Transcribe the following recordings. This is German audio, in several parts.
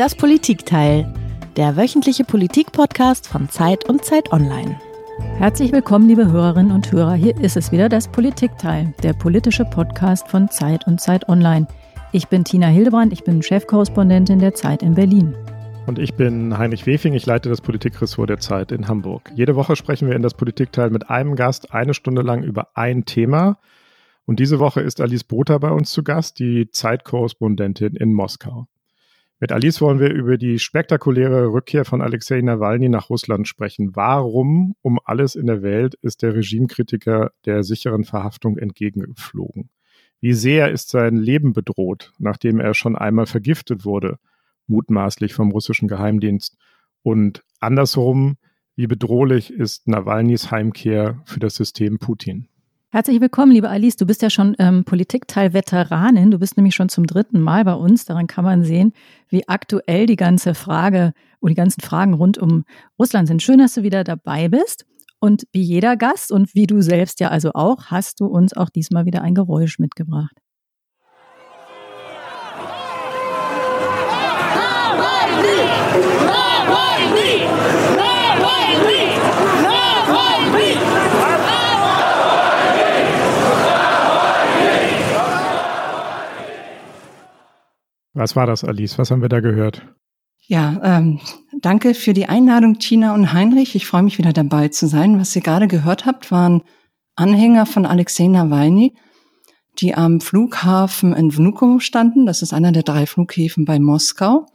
Das Politikteil, der wöchentliche Politik-Podcast von Zeit und Zeit Online. Herzlich willkommen, liebe Hörerinnen und Hörer. Hier ist es wieder das Politikteil, der politische Podcast von Zeit und Zeit Online. Ich bin Tina Hildebrand, ich bin Chefkorrespondentin der Zeit in Berlin. Und ich bin Heinrich Wefing, ich leite das Politikressort der Zeit in Hamburg. Jede Woche sprechen wir in das Politikteil mit einem Gast eine Stunde lang über ein Thema. Und diese Woche ist Alice Botha bei uns zu Gast, die Zeitkorrespondentin in Moskau. Mit Alice wollen wir über die spektakuläre Rückkehr von Alexei Nawalny nach Russland sprechen. Warum um alles in der Welt ist der Regimekritiker der sicheren Verhaftung entgegengeflogen? Wie sehr ist sein Leben bedroht, nachdem er schon einmal vergiftet wurde, mutmaßlich vom russischen Geheimdienst? Und andersherum, wie bedrohlich ist Nawalnys Heimkehr für das System Putin? Herzlich willkommen, liebe Alice. Du bist ja schon ähm, Politikteil-Veteranin. Du bist nämlich schon zum dritten Mal bei uns. Daran kann man sehen, wie aktuell die ganze Frage oder die ganzen Fragen rund um Russland sind. Schön, dass du wieder dabei bist. Und wie jeder Gast und wie du selbst ja also auch, hast du uns auch diesmal wieder ein Geräusch mitgebracht. Was war das, Alice? Was haben wir da gehört? Ja, ähm, danke für die Einladung, Tina und Heinrich. Ich freue mich wieder dabei zu sein. Was ihr gerade gehört habt, waren Anhänger von Alexei Nawalny, die am Flughafen in Vnukovo standen. Das ist einer der drei Flughäfen bei Moskau.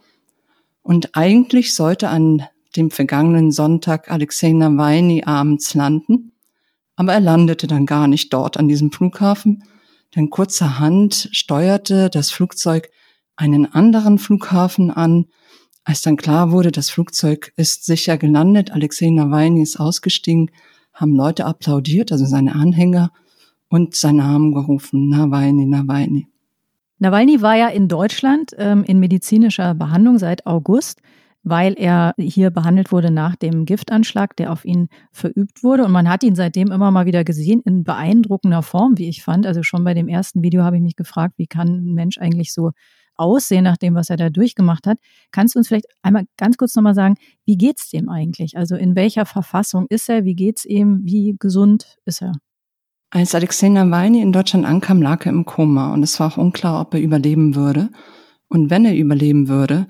Und eigentlich sollte an dem vergangenen Sonntag Alexei Nawalny abends landen. Aber er landete dann gar nicht dort an diesem Flughafen, denn kurzerhand steuerte das Flugzeug einen anderen Flughafen an. Als dann klar wurde, das Flugzeug ist sicher gelandet, Alexei Nawalny ist ausgestiegen, haben Leute applaudiert, also seine Anhänger, und seinen Namen gerufen, Nawalny, Nawalny. Nawalny war ja in Deutschland ähm, in medizinischer Behandlung seit August, weil er hier behandelt wurde nach dem Giftanschlag, der auf ihn verübt wurde. Und man hat ihn seitdem immer mal wieder gesehen in beeindruckender Form, wie ich fand. Also schon bei dem ersten Video habe ich mich gefragt, wie kann ein Mensch eigentlich so aussehen nach dem, was er da durchgemacht hat. Kannst du uns vielleicht einmal ganz kurz nochmal sagen, wie geht's dem eigentlich? Also in welcher Verfassung ist er? Wie geht's ihm? Wie gesund ist er? Als Alexei Nawalny in Deutschland ankam, lag er im Koma und es war auch unklar, ob er überleben würde. Und wenn er überleben würde,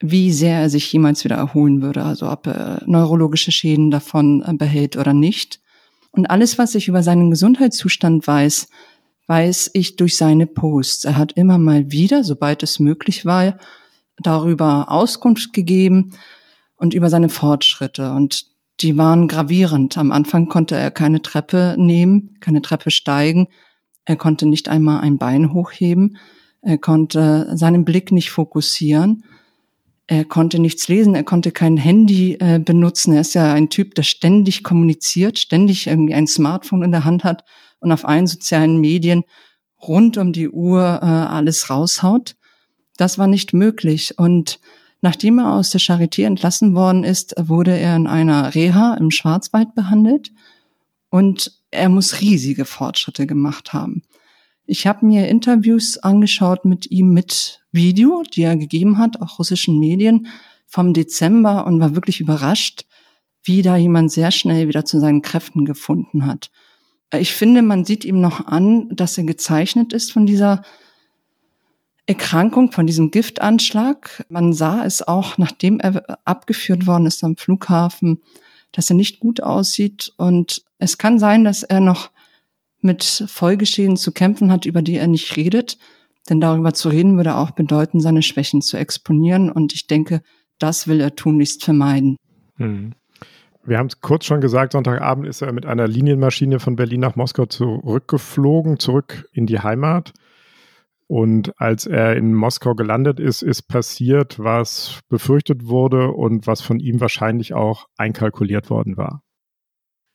wie sehr er sich jemals wieder erholen würde, also ob er neurologische Schäden davon behält oder nicht. Und alles, was ich über seinen Gesundheitszustand weiß, weiß ich durch seine Posts. Er hat immer mal wieder, sobald es möglich war, darüber Auskunft gegeben und über seine Fortschritte. Und die waren gravierend. Am Anfang konnte er keine Treppe nehmen, keine Treppe steigen. Er konnte nicht einmal ein Bein hochheben. Er konnte seinen Blick nicht fokussieren. Er konnte nichts lesen, er konnte kein Handy äh, benutzen. Er ist ja ein Typ, der ständig kommuniziert, ständig irgendwie ein Smartphone in der Hand hat und auf allen sozialen Medien rund um die Uhr äh, alles raushaut. Das war nicht möglich. Und nachdem er aus der Charité entlassen worden ist, wurde er in einer Reha im Schwarzwald behandelt und er muss riesige Fortschritte gemacht haben. Ich habe mir Interviews angeschaut mit ihm mit Video, die er gegeben hat, auch russischen Medien vom Dezember und war wirklich überrascht, wie da jemand sehr schnell wieder zu seinen Kräften gefunden hat. Ich finde, man sieht ihm noch an, dass er gezeichnet ist von dieser Erkrankung, von diesem Giftanschlag. Man sah es auch, nachdem er abgeführt worden ist am Flughafen, dass er nicht gut aussieht. Und es kann sein, dass er noch mit Folgeschäden zu kämpfen hat, über die er nicht redet. Denn darüber zu reden würde auch bedeuten, seine Schwächen zu exponieren. Und ich denke, das will er tunlichst vermeiden. Hm. Wir haben es kurz schon gesagt, Sonntagabend ist er mit einer Linienmaschine von Berlin nach Moskau zurückgeflogen, zurück in die Heimat. Und als er in Moskau gelandet ist, ist passiert, was befürchtet wurde und was von ihm wahrscheinlich auch einkalkuliert worden war.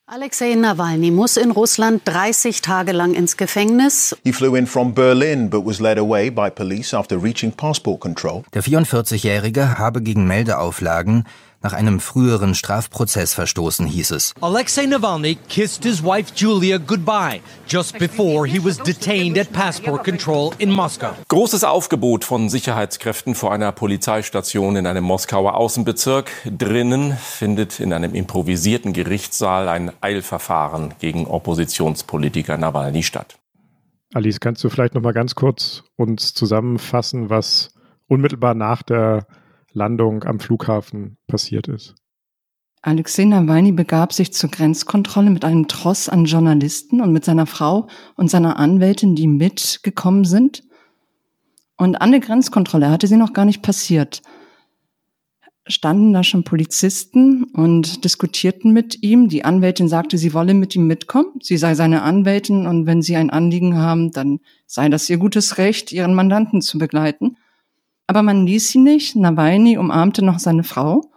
Alexei Nawalny muss in Russland 30 Tage lang ins Gefängnis. He flew in from Berlin but was led away by police after reaching passport control. Der 44-Jährige habe gegen Meldeauflagen nach einem früheren Strafprozess verstoßen, hieß es. Alexei Navalny kissed his wife Julia goodbye just before he was detained at passport control in Moscow. Großes Aufgebot von Sicherheitskräften vor einer Polizeistation in einem Moskauer Außenbezirk. Drinnen findet in einem improvisierten Gerichtssaal ein Eilverfahren gegen Oppositionspolitiker Nawalny statt. Alice, kannst du vielleicht noch mal ganz kurz uns zusammenfassen, was unmittelbar nach der Landung am Flughafen passiert ist? Alexei Nawalny begab sich zur Grenzkontrolle mit einem Tross an Journalisten und mit seiner Frau und seiner Anwältin, die mitgekommen sind. Und an der Grenzkontrolle hatte sie noch gar nicht passiert standen da schon Polizisten und diskutierten mit ihm. Die Anwältin sagte, sie wolle mit ihm mitkommen. Sie sei seine Anwältin und wenn sie ein Anliegen haben, dann sei das ihr gutes Recht, ihren Mandanten zu begleiten. Aber man ließ sie nicht. Nawalny umarmte noch seine Frau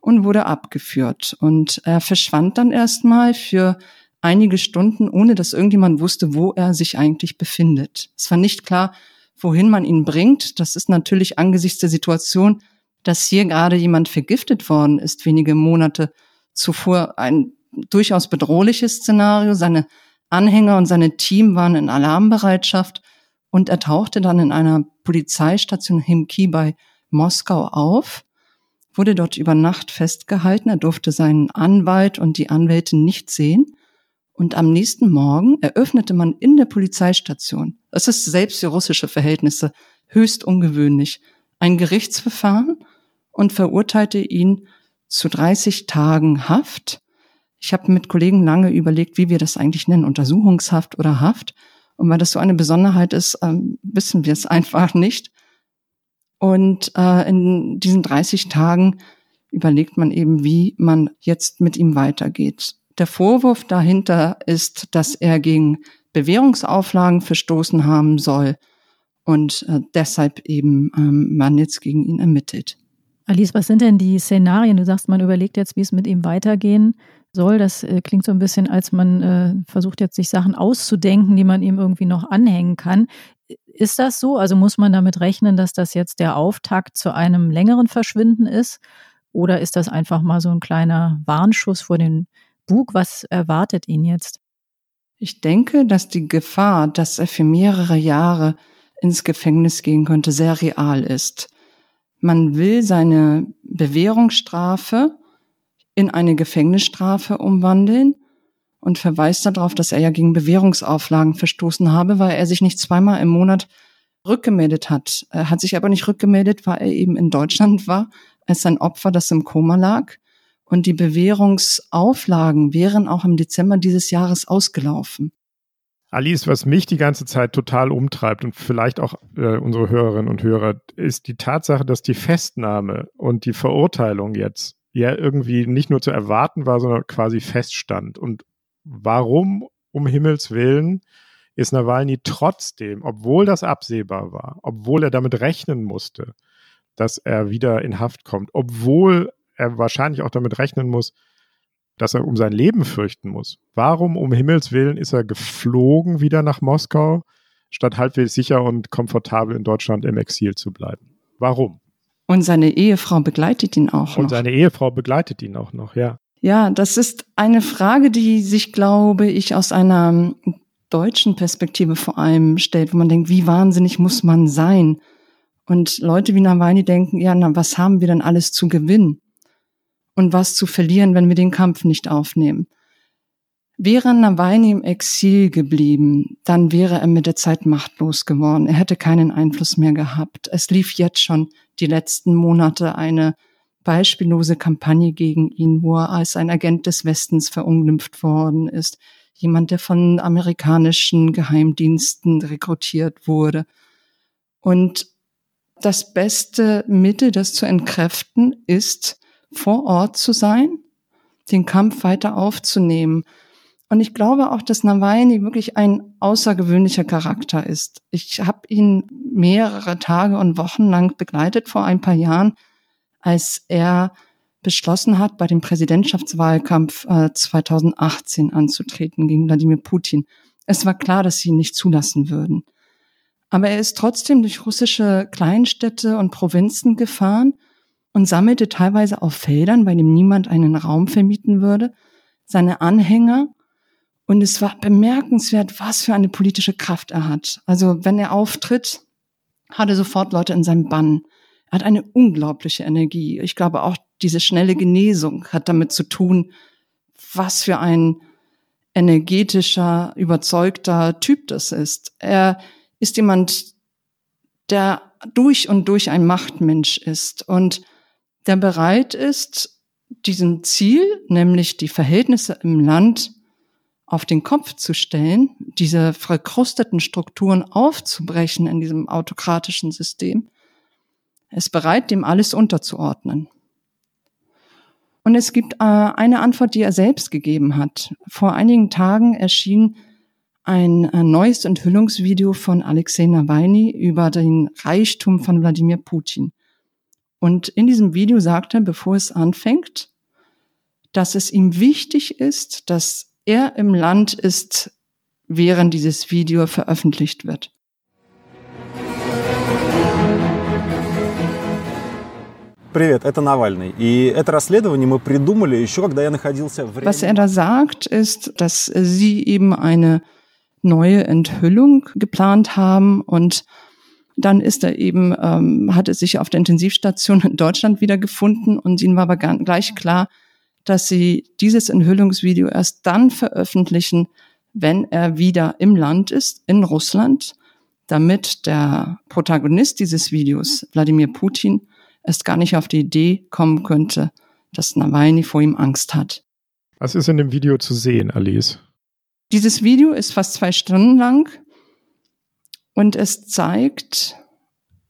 und wurde abgeführt. Und er verschwand dann erstmal für einige Stunden, ohne dass irgendjemand wusste, wo er sich eigentlich befindet. Es war nicht klar, wohin man ihn bringt. Das ist natürlich angesichts der Situation dass hier gerade jemand vergiftet worden ist, wenige Monate zuvor, ein durchaus bedrohliches Szenario. Seine Anhänger und seine Team waren in Alarmbereitschaft und er tauchte dann in einer Polizeistation Himki bei Moskau auf, wurde dort über Nacht festgehalten. Er durfte seinen Anwalt und die Anwältin nicht sehen. Und am nächsten Morgen eröffnete man in der Polizeistation, das ist selbst für russische Verhältnisse höchst ungewöhnlich, ein Gerichtsverfahren und verurteilte ihn zu 30 Tagen Haft. Ich habe mit Kollegen lange überlegt, wie wir das eigentlich nennen, Untersuchungshaft oder Haft. Und weil das so eine Besonderheit ist, ähm, wissen wir es einfach nicht. Und äh, in diesen 30 Tagen überlegt man eben, wie man jetzt mit ihm weitergeht. Der Vorwurf dahinter ist, dass er gegen Bewährungsauflagen verstoßen haben soll und äh, deshalb eben ähm, man jetzt gegen ihn ermittelt. Alice, was sind denn die Szenarien? Du sagst, man überlegt jetzt, wie es mit ihm weitergehen soll. Das äh, klingt so ein bisschen, als man äh, versucht jetzt, sich Sachen auszudenken, die man ihm irgendwie noch anhängen kann. Ist das so? Also muss man damit rechnen, dass das jetzt der Auftakt zu einem längeren Verschwinden ist? Oder ist das einfach mal so ein kleiner Warnschuss vor den Bug? Was erwartet ihn jetzt? Ich denke, dass die Gefahr, dass er für mehrere Jahre ins Gefängnis gehen könnte, sehr real ist. Man will seine Bewährungsstrafe in eine Gefängnisstrafe umwandeln und verweist darauf, dass er ja gegen Bewährungsauflagen verstoßen habe, weil er sich nicht zweimal im Monat rückgemeldet hat. Er hat sich aber nicht rückgemeldet, weil er eben in Deutschland war, als sein Opfer, das im Koma lag. Und die Bewährungsauflagen wären auch im Dezember dieses Jahres ausgelaufen. Alice, was mich die ganze Zeit total umtreibt und vielleicht auch äh, unsere Hörerinnen und Hörer, ist die Tatsache, dass die Festnahme und die Verurteilung jetzt ja irgendwie nicht nur zu erwarten war, sondern quasi feststand. Und warum um Himmels Willen ist Nawalny trotzdem, obwohl das absehbar war, obwohl er damit rechnen musste, dass er wieder in Haft kommt, obwohl er wahrscheinlich auch damit rechnen muss, dass er um sein Leben fürchten muss. Warum um Himmels Willen ist er geflogen wieder nach Moskau, statt halbwegs sicher und komfortabel in Deutschland im Exil zu bleiben? Warum? Und seine Ehefrau begleitet ihn auch noch. Und seine Ehefrau begleitet ihn auch noch, ja. Ja, das ist eine Frage, die sich, glaube ich, aus einer deutschen Perspektive vor allem stellt, wo man denkt, wie wahnsinnig muss man sein? Und Leute wie Nawalny denken, ja, na, was haben wir denn alles zu gewinnen? und was zu verlieren, wenn wir den Kampf nicht aufnehmen. Wäre Nawalny im Exil geblieben, dann wäre er mit der Zeit machtlos geworden. Er hätte keinen Einfluss mehr gehabt. Es lief jetzt schon die letzten Monate eine beispiellose Kampagne gegen ihn, wo er als ein Agent des Westens verunglimpft worden ist. Jemand, der von amerikanischen Geheimdiensten rekrutiert wurde. Und das beste Mittel, das zu entkräften, ist, vor Ort zu sein, den Kampf weiter aufzunehmen. Und ich glaube auch, dass Nawalny wirklich ein außergewöhnlicher Charakter ist. Ich habe ihn mehrere Tage und Wochen lang begleitet vor ein paar Jahren, als er beschlossen hat, bei dem Präsidentschaftswahlkampf äh, 2018 anzutreten gegen Wladimir Putin. Es war klar, dass sie ihn nicht zulassen würden. Aber er ist trotzdem durch russische Kleinstädte und Provinzen gefahren und sammelte teilweise auf Feldern, bei dem niemand einen Raum vermieten würde, seine Anhänger. Und es war bemerkenswert, was für eine politische Kraft er hat. Also wenn er auftritt, hat er sofort Leute in seinem Bann. Er hat eine unglaubliche Energie. Ich glaube auch diese schnelle Genesung hat damit zu tun, was für ein energetischer, überzeugter Typ das ist. Er ist jemand, der durch und durch ein Machtmensch ist und der bereit ist, diesem Ziel, nämlich die Verhältnisse im Land auf den Kopf zu stellen, diese verkrusteten Strukturen aufzubrechen in diesem autokratischen System, ist bereit, dem alles unterzuordnen. Und es gibt äh, eine Antwort, die er selbst gegeben hat. Vor einigen Tagen erschien ein äh, neues Enthüllungsvideo von Alexei Nawalny über den Reichtum von Wladimir Putin. Und in diesem Video sagt er, bevor es anfängt, dass es ihm wichtig ist, dass er im Land ist, während dieses Video veröffentlicht wird. Привет, это Навальный. И это расследование мы придумали еще, когда я находился в... Was er da sagt, ist, dass sie eben eine neue Enthüllung geplant haben und dann ist er eben, ähm, hatte sich auf der Intensivstation in Deutschland wiedergefunden und ihnen war aber gleich klar, dass sie dieses Enthüllungsvideo erst dann veröffentlichen, wenn er wieder im Land ist, in Russland, damit der Protagonist dieses Videos, Wladimir Putin, erst gar nicht auf die Idee kommen könnte, dass Nawalny vor ihm Angst hat. Was ist in dem Video zu sehen, Alice? Dieses Video ist fast zwei Stunden lang und es zeigt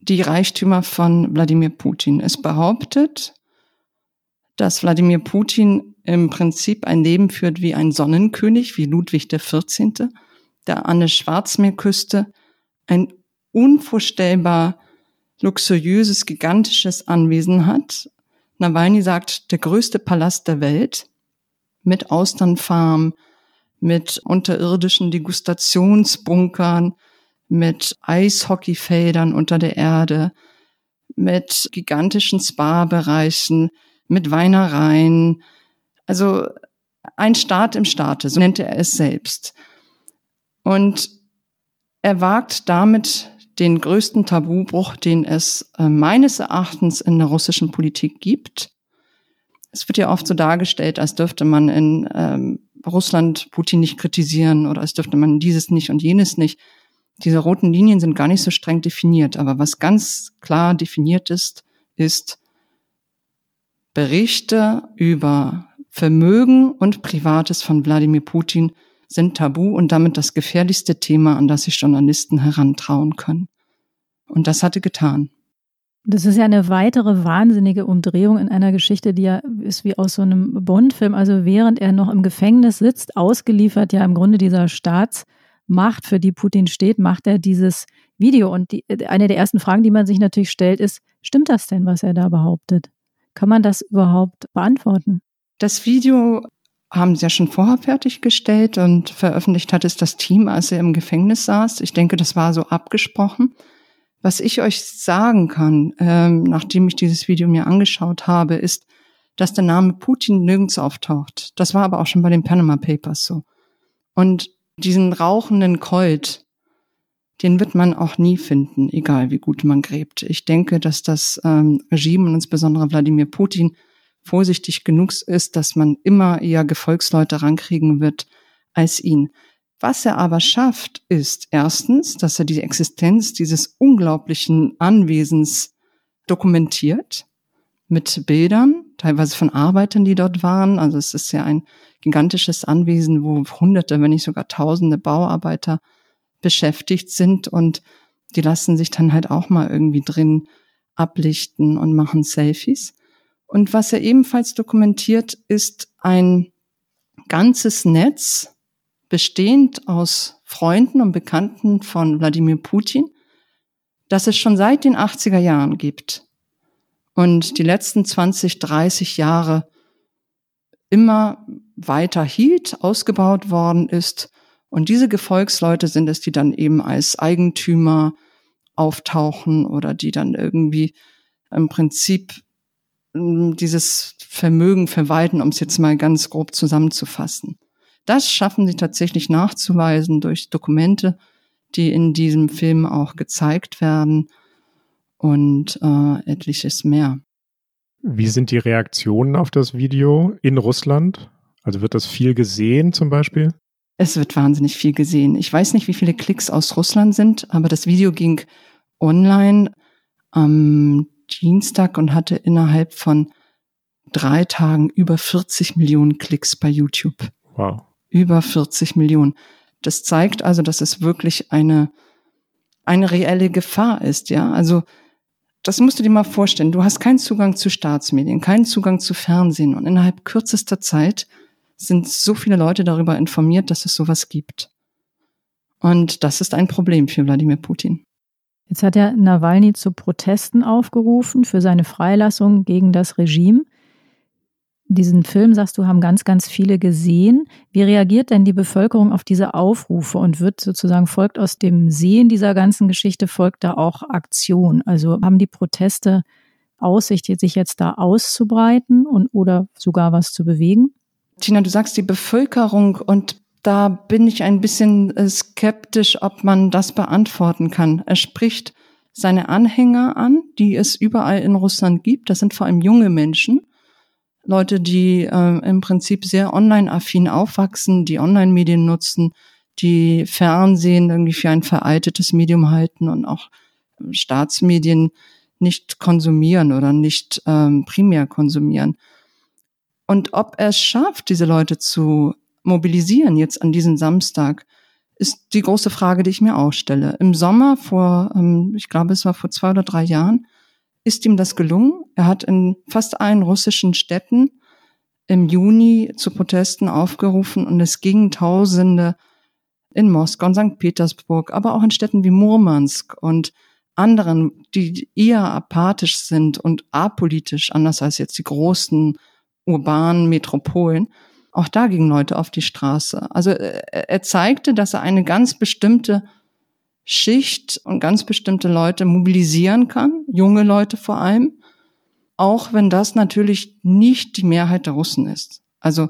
die Reichtümer von Wladimir Putin. Es behauptet, dass Wladimir Putin im Prinzip ein Leben führt wie ein Sonnenkönig, wie Ludwig XIV., der an der Schwarzmeerküste ein unvorstellbar luxuriöses, gigantisches Anwesen hat. Nawalny sagt, der größte Palast der Welt mit Austernfarm, mit unterirdischen Degustationsbunkern, mit Eishockeyfeldern unter der Erde, mit gigantischen Spa-Bereichen, mit Weinereien. Also ein Staat im Staate, so nennt er es selbst. Und er wagt damit den größten Tabubruch, den es äh, meines Erachtens in der russischen Politik gibt. Es wird ja oft so dargestellt, als dürfte man in ähm, Russland Putin nicht kritisieren oder als dürfte man dieses nicht und jenes nicht. Diese roten Linien sind gar nicht so streng definiert. Aber was ganz klar definiert ist, ist Berichte über Vermögen und Privates von Wladimir Putin sind tabu und damit das gefährlichste Thema, an das sich Journalisten herantrauen können. Und das hatte getan. Das ist ja eine weitere wahnsinnige Umdrehung in einer Geschichte, die ja ist wie aus so einem Bond-Film. Also während er noch im Gefängnis sitzt, ausgeliefert ja im Grunde dieser Staatsmacht, für die Putin steht, macht er dieses Video. Und die, eine der ersten Fragen, die man sich natürlich stellt, ist, stimmt das denn, was er da behauptet? Kann man das überhaupt beantworten? Das Video haben sie ja schon vorher fertiggestellt und veröffentlicht hat es das Team, als er im Gefängnis saß. Ich denke, das war so abgesprochen. Was ich euch sagen kann, ähm, nachdem ich dieses Video mir angeschaut habe, ist, dass der Name Putin nirgends auftaucht. Das war aber auch schon bei den Panama Papers so. Und diesen rauchenden Colt, den wird man auch nie finden, egal wie gut man gräbt. Ich denke, dass das ähm, Regime und insbesondere Wladimir Putin vorsichtig genug ist, dass man immer eher Gefolgsleute rankriegen wird als ihn. Was er aber schafft, ist erstens, dass er die Existenz dieses unglaublichen Anwesens dokumentiert mit Bildern, teilweise von Arbeitern, die dort waren. Also es ist ja ein gigantisches Anwesen, wo Hunderte, wenn nicht sogar Tausende Bauarbeiter beschäftigt sind und die lassen sich dann halt auch mal irgendwie drin ablichten und machen Selfies. Und was er ebenfalls dokumentiert, ist ein ganzes Netz, bestehend aus Freunden und Bekannten von Wladimir Putin, das es schon seit den 80er Jahren gibt und die letzten 20, 30 Jahre immer weiter hielt, ausgebaut worden ist. Und diese Gefolgsleute sind es, die dann eben als Eigentümer auftauchen oder die dann irgendwie im Prinzip ähm, dieses Vermögen verwalten, um es jetzt mal ganz grob zusammenzufassen. Das schaffen sie tatsächlich nachzuweisen durch Dokumente, die in diesem Film auch gezeigt werden und äh, etliches mehr. Wie sind die Reaktionen auf das Video in Russland? Also wird das viel gesehen zum Beispiel? Es wird wahnsinnig viel gesehen. Ich weiß nicht, wie viele Klicks aus Russland sind, aber das Video ging online am Dienstag und hatte innerhalb von drei Tagen über 40 Millionen Klicks bei YouTube. Wow. Über 40 Millionen. Das zeigt also, dass es wirklich eine, eine reelle Gefahr ist, ja. Also, das musst du dir mal vorstellen. Du hast keinen Zugang zu Staatsmedien, keinen Zugang zu Fernsehen und innerhalb kürzester Zeit sind so viele Leute darüber informiert, dass es sowas gibt. Und das ist ein Problem für Wladimir Putin. Jetzt hat er Nawalny zu Protesten aufgerufen für seine Freilassung gegen das Regime. Diesen Film, sagst du, haben ganz, ganz viele gesehen. Wie reagiert denn die Bevölkerung auf diese Aufrufe und wird sozusagen folgt aus dem Sehen dieser ganzen Geschichte, folgt da auch Aktion? Also haben die Proteste Aussicht, sich jetzt da auszubreiten und oder sogar was zu bewegen? Tina, du sagst die Bevölkerung und da bin ich ein bisschen äh, skeptisch, ob man das beantworten kann. Er spricht seine Anhänger an, die es überall in Russland gibt. Das sind vor allem junge Menschen. Leute, die äh, im Prinzip sehr online-affin aufwachsen, die Online-Medien nutzen, die Fernsehen irgendwie für ein veraltetes Medium halten und auch Staatsmedien nicht konsumieren oder nicht ähm, primär konsumieren. Und ob er es schafft, diese Leute zu mobilisieren jetzt an diesem Samstag, ist die große Frage, die ich mir auch stelle. Im Sommer vor, ähm, ich glaube, es war vor zwei oder drei Jahren, ist ihm das gelungen. Er hat in fast allen russischen Städten im Juni zu Protesten aufgerufen und es gingen Tausende in Moskau und St. Petersburg, aber auch in Städten wie Murmansk und anderen, die eher apathisch sind und apolitisch, anders als jetzt die großen urbanen Metropolen. Auch da gingen Leute auf die Straße. Also äh, er zeigte, dass er eine ganz bestimmte Schicht und ganz bestimmte Leute mobilisieren kann, junge Leute vor allem, auch wenn das natürlich nicht die Mehrheit der Russen ist. Also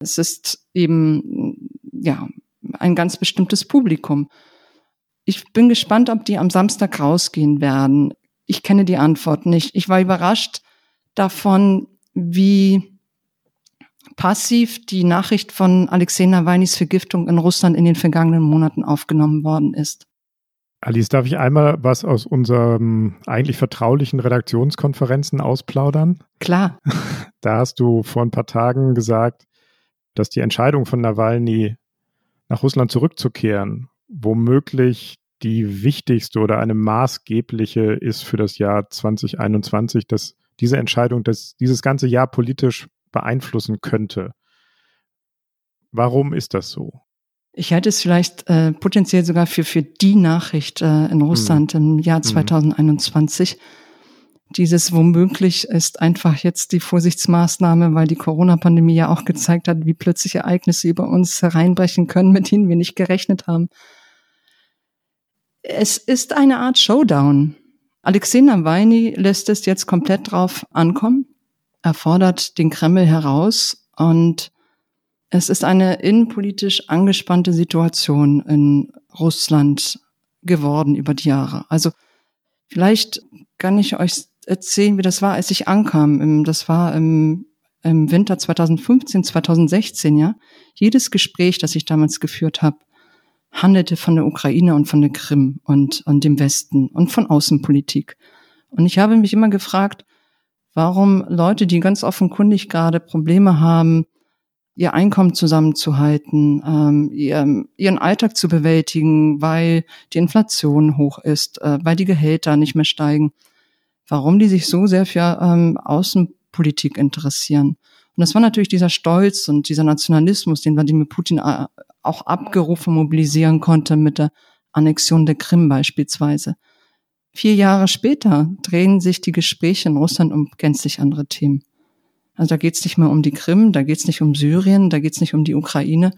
es ist eben ja ein ganz bestimmtes Publikum. Ich bin gespannt, ob die am Samstag rausgehen werden. Ich kenne die Antwort nicht. Ich war überrascht davon, wie passiv die Nachricht von Alexei Nawalnys Vergiftung in Russland in den vergangenen Monaten aufgenommen worden ist. Alice, darf ich einmal was aus unseren eigentlich vertraulichen Redaktionskonferenzen ausplaudern? Klar. Da hast du vor ein paar Tagen gesagt, dass die Entscheidung von Nawalny nach Russland zurückzukehren womöglich die wichtigste oder eine maßgebliche ist für das Jahr 2021, dass diese Entscheidung das, dieses ganze Jahr politisch beeinflussen könnte. Warum ist das so? Ich halte es vielleicht äh, potenziell sogar für, für die Nachricht äh, in Russland hm. im Jahr 2021. Hm. Dieses womöglich ist einfach jetzt die Vorsichtsmaßnahme, weil die Corona-Pandemie ja auch gezeigt hat, wie plötzlich Ereignisse über uns hereinbrechen können, mit denen wir nicht gerechnet haben. Es ist eine Art Showdown. Alexei Nawalny lässt es jetzt komplett drauf ankommen. Er fordert den Kreml heraus und es ist eine innenpolitisch angespannte Situation in Russland geworden über die Jahre. Also vielleicht kann ich euch erzählen, wie das war, als ich ankam. Das war im, im Winter 2015, 2016, ja. Jedes Gespräch, das ich damals geführt habe, handelte von der Ukraine und von der Krim und, und dem Westen und von Außenpolitik. Und ich habe mich immer gefragt, warum Leute, die ganz offenkundig gerade Probleme haben, ihr Einkommen zusammenzuhalten, ähm, ihr, ihren Alltag zu bewältigen, weil die Inflation hoch ist, äh, weil die Gehälter nicht mehr steigen, warum die sich so sehr für ähm, Außenpolitik interessieren. Und das war natürlich dieser Stolz und dieser Nationalismus, den Wladimir Putin äh, auch abgerufen mobilisieren konnte mit der Annexion der Krim beispielsweise. Vier Jahre später drehen sich die Gespräche in Russland um gänzlich andere Themen. Also da geht es nicht mehr um die Krim, da geht es nicht um Syrien, da geht es nicht um die Ukraine.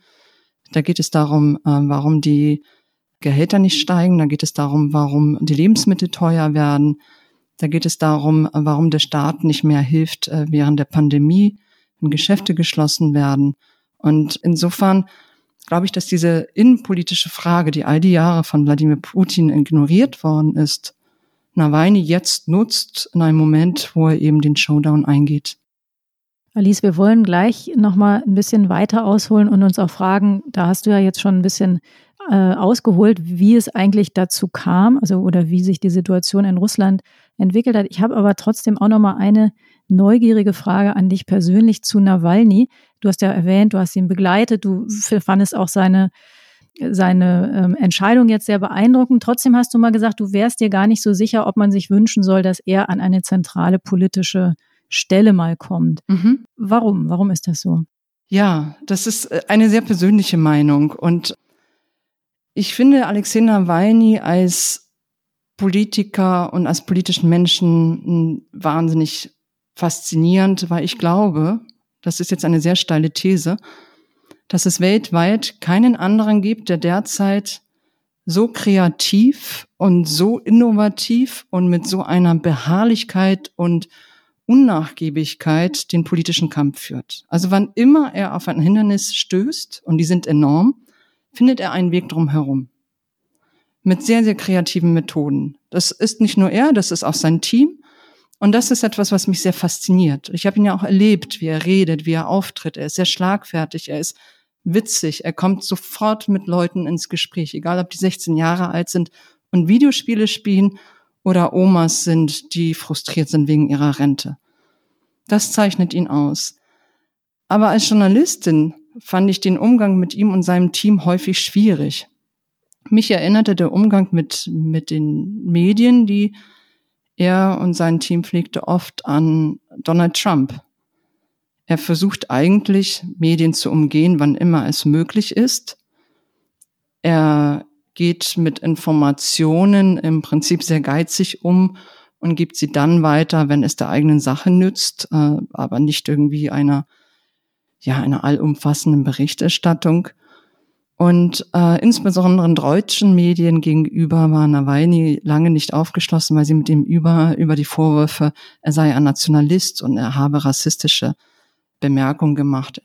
Da geht es darum, äh, warum die Gehälter nicht steigen, da geht es darum, warum die Lebensmittel teuer werden. Da geht es darum, warum der Staat nicht mehr hilft äh, während der Pandemie, wenn Geschäfte geschlossen werden. Und insofern glaube ich, dass diese innenpolitische Frage, die all die Jahre von Wladimir Putin ignoriert worden ist, Nawalny jetzt nutzt in einem Moment, wo er eben den Showdown eingeht. Alice, wir wollen gleich noch mal ein bisschen weiter ausholen und uns auch fragen, da hast du ja jetzt schon ein bisschen äh, ausgeholt, wie es eigentlich dazu kam, also oder wie sich die Situation in Russland entwickelt hat. Ich habe aber trotzdem auch noch mal eine neugierige Frage an dich persönlich zu Nawalny. Du hast ja erwähnt, du hast ihn begleitet, du fandest auch seine seine ähm, Entscheidung jetzt sehr beeindruckend. Trotzdem hast du mal gesagt, du wärst dir gar nicht so sicher, ob man sich wünschen soll, dass er an eine zentrale politische Stelle mal kommt. Mhm. Warum? Warum ist das so? Ja, das ist äh, eine sehr persönliche Meinung. Und ich finde Alexei Nawalny als Politiker und als politischen Menschen hm, wahnsinnig faszinierend, weil ich glaube, das ist jetzt eine sehr steile These, dass es weltweit keinen anderen gibt, der derzeit so kreativ und so innovativ und mit so einer Beharrlichkeit und Unnachgiebigkeit den politischen Kampf führt. Also wann immer er auf ein Hindernis stößt, und die sind enorm, findet er einen Weg drum herum. Mit sehr, sehr kreativen Methoden. Das ist nicht nur er, das ist auch sein Team. Und das ist etwas, was mich sehr fasziniert. Ich habe ihn ja auch erlebt, wie er redet, wie er auftritt. Er ist sehr schlagfertig, er ist witzig. Er kommt sofort mit Leuten ins Gespräch, egal ob die 16 Jahre alt sind und Videospiele spielen oder Omas sind, die frustriert sind wegen ihrer Rente. Das zeichnet ihn aus. Aber als Journalistin fand ich den Umgang mit ihm und seinem Team häufig schwierig. Mich erinnerte der Umgang mit, mit den Medien, die er und sein Team pflegte, oft an Donald Trump. Er versucht eigentlich, Medien zu umgehen, wann immer es möglich ist. Er geht mit Informationen im Prinzip sehr geizig um und gibt sie dann weiter, wenn es der eigenen Sache nützt, äh, aber nicht irgendwie einer, ja, einer allumfassenden Berichterstattung. Und äh, insbesondere in deutschen Medien gegenüber war Nawalny lange nicht aufgeschlossen, weil sie mit ihm über, über die Vorwürfe, er sei ein Nationalist und er habe rassistische Bemerkung gemacht.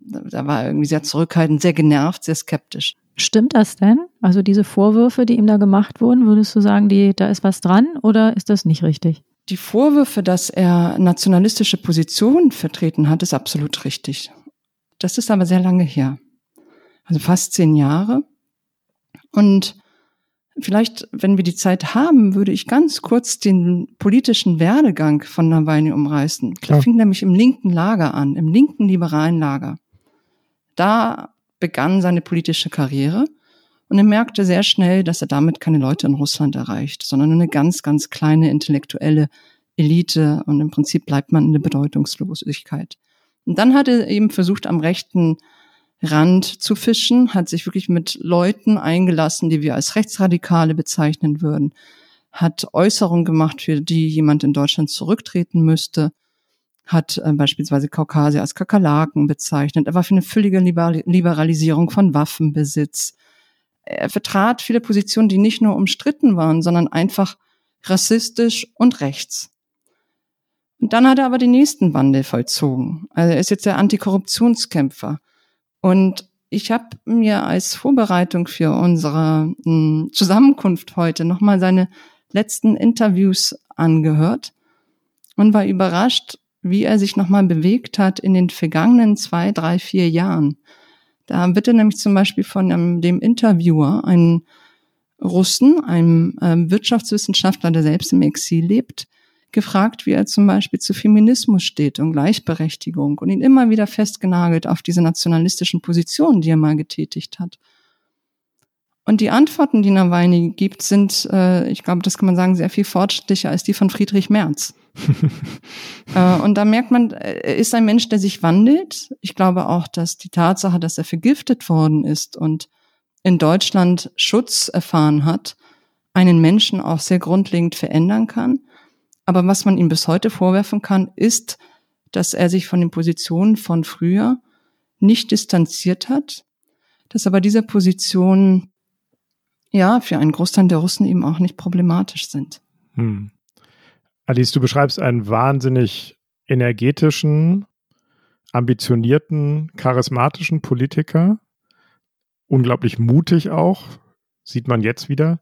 Da war er irgendwie sehr zurückhaltend, sehr genervt, sehr skeptisch. Stimmt das denn? Also diese Vorwürfe, die ihm da gemacht wurden, würdest du sagen, die, da ist was dran oder ist das nicht richtig? Die Vorwürfe, dass er nationalistische Positionen vertreten hat, ist absolut richtig. Das ist aber sehr lange her. Also fast zehn Jahre. Und Vielleicht, wenn wir die Zeit haben, würde ich ganz kurz den politischen Werdegang von Nawalny umreißen. Klar. Er fing nämlich im linken Lager an, im linken liberalen Lager. Da begann seine politische Karriere und er merkte sehr schnell, dass er damit keine Leute in Russland erreicht, sondern nur eine ganz, ganz kleine intellektuelle Elite und im Prinzip bleibt man in der Bedeutungslosigkeit. Und dann hat er eben versucht, am rechten Rand zu fischen, hat sich wirklich mit Leuten eingelassen, die wir als Rechtsradikale bezeichnen würden, hat Äußerungen gemacht, für die jemand in Deutschland zurücktreten müsste, hat äh, beispielsweise Kaukasier als Kakerlaken bezeichnet. Er war für eine völlige Liberalisierung von Waffenbesitz. Er vertrat viele Positionen, die nicht nur umstritten waren, sondern einfach rassistisch und rechts. Und dann hat er aber den nächsten Wandel vollzogen. Also er ist jetzt der Antikorruptionskämpfer. Und ich habe mir als Vorbereitung für unsere hm, Zusammenkunft heute nochmal seine letzten Interviews angehört und war überrascht, wie er sich nochmal bewegt hat in den vergangenen zwei, drei, vier Jahren. Da wird er nämlich zum Beispiel von einem, dem Interviewer, einem Russen, einem äh, Wirtschaftswissenschaftler, der selbst im Exil lebt, gefragt, wie er zum Beispiel zu Feminismus steht und Gleichberechtigung und ihn immer wieder festgenagelt auf diese nationalistischen Positionen, die er mal getätigt hat. Und die Antworten, die Nawalny gibt, sind, äh, ich glaube, das kann man sagen, sehr viel fortschrittlicher als die von Friedrich Merz. äh, und da merkt man, er ist ein Mensch, der sich wandelt. Ich glaube auch, dass die Tatsache, dass er vergiftet worden ist und in Deutschland Schutz erfahren hat, einen Menschen auch sehr grundlegend verändern kann. Aber was man ihm bis heute vorwerfen kann, ist, dass er sich von den Positionen von früher nicht distanziert hat, dass aber diese Positionen ja für einen Großteil der Russen eben auch nicht problematisch sind. Hm. Alice, du beschreibst einen wahnsinnig energetischen, ambitionierten, charismatischen Politiker. Unglaublich mutig auch, sieht man jetzt wieder.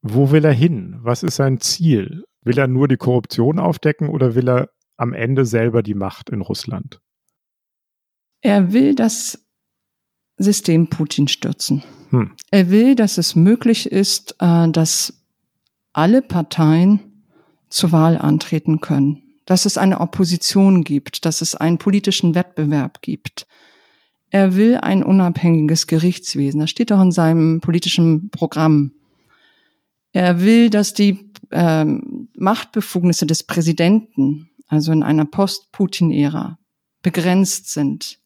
Wo will er hin? Was ist sein Ziel? Will er nur die Korruption aufdecken oder will er am Ende selber die Macht in Russland? Er will das System Putin stürzen. Hm. Er will, dass es möglich ist, äh, dass alle Parteien zur Wahl antreten können, dass es eine Opposition gibt, dass es einen politischen Wettbewerb gibt. Er will ein unabhängiges Gerichtswesen. Das steht auch in seinem politischen Programm. Er will, dass die ähm, Machtbefugnisse des Präsidenten, also in einer Post-Putin-Ära, begrenzt sind.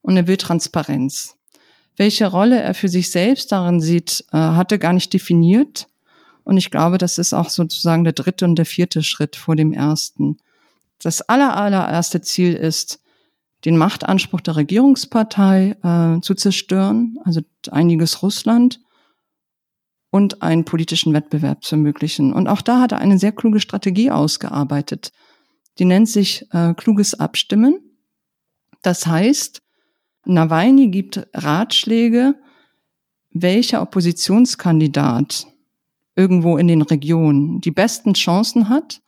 Und er will Transparenz. Welche Rolle er für sich selbst darin sieht, äh, hat er gar nicht definiert. Und ich glaube, das ist auch sozusagen der dritte und der vierte Schritt vor dem ersten. Das aller, allererste Ziel ist, den Machtanspruch der Regierungspartei äh, zu zerstören, also einiges Russland und einen politischen Wettbewerb zu ermöglichen. Und auch da hat er eine sehr kluge Strategie ausgearbeitet. Die nennt sich äh, kluges Abstimmen. Das heißt, Nawalny gibt Ratschläge, welcher Oppositionskandidat irgendwo in den Regionen die besten Chancen hat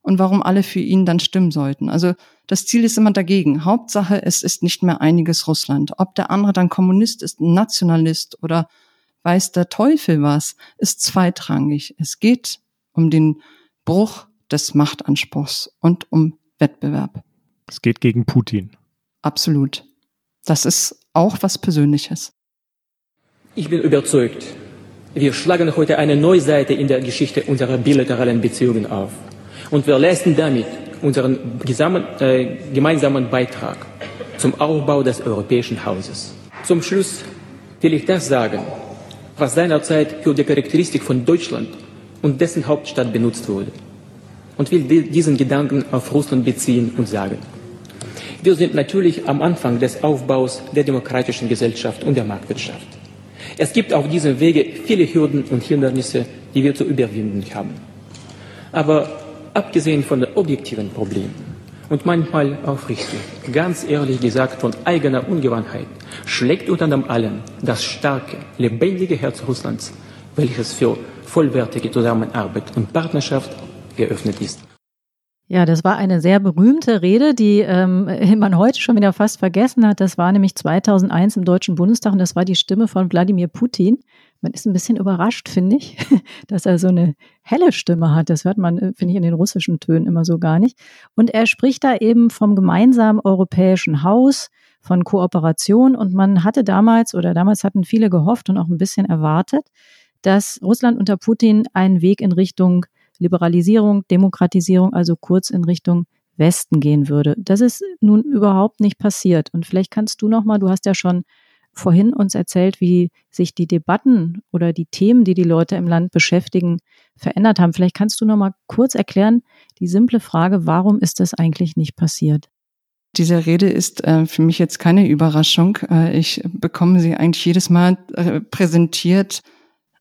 und warum alle für ihn dann stimmen sollten. Also das Ziel ist immer dagegen. Hauptsache, es ist nicht mehr einiges Russland. Ob der andere dann Kommunist ist, Nationalist oder weiß der Teufel was, ist zweitrangig. Es geht um den Bruch des Machtanspruchs und um Wettbewerb. Es geht gegen Putin. Absolut. Das ist auch was Persönliches. Ich bin überzeugt, wir schlagen heute eine neue Seite in der Geschichte unserer bilateralen Beziehungen auf. Und wir leisten damit unseren äh, gemeinsamen Beitrag zum Aufbau des europäischen Hauses. Zum Schluss will ich das sagen, was seinerzeit für die Charakteristik von Deutschland und dessen Hauptstadt benutzt wurde. Und will diesen Gedanken auf Russland beziehen und sagen. Wir sind natürlich am Anfang des Aufbaus der demokratischen Gesellschaft und der Marktwirtschaft. Es gibt auf diesem Wege viele Hürden und Hindernisse, die wir zu überwinden haben. Aber abgesehen von den objektiven Problemen und manchmal aufrichtig, ganz ehrlich gesagt von eigener Ungewandtheit, schlägt unter allem das starke, lebendige Herz Russlands, welches für vollwertige Zusammenarbeit und Partnerschaft geöffnet ist. Ja, das war eine sehr berühmte Rede, die ähm, man heute schon wieder fast vergessen hat. Das war nämlich 2001 im Deutschen Bundestag und das war die Stimme von Wladimir Putin. Man ist ein bisschen überrascht, finde ich, dass er so eine helle Stimme hat. Das hört man, äh, finde ich, in den russischen Tönen immer so gar nicht. Und er spricht da eben vom gemeinsamen europäischen Haus, von Kooperation. Und man hatte damals oder damals hatten viele gehofft und auch ein bisschen erwartet, dass Russland unter Putin einen Weg in Richtung Liberalisierung, Demokratisierung, also kurz in Richtung Westen gehen würde. Das ist nun überhaupt nicht passiert. Und vielleicht kannst du noch mal, du hast ja schon vorhin uns erzählt, wie sich die Debatten oder die Themen, die die Leute im Land beschäftigen, verändert haben. Vielleicht kannst du noch mal kurz erklären, die simple Frage, warum ist das eigentlich nicht passiert? Diese Rede ist äh, für mich jetzt keine Überraschung. Äh, ich bekomme sie eigentlich jedes Mal äh, präsentiert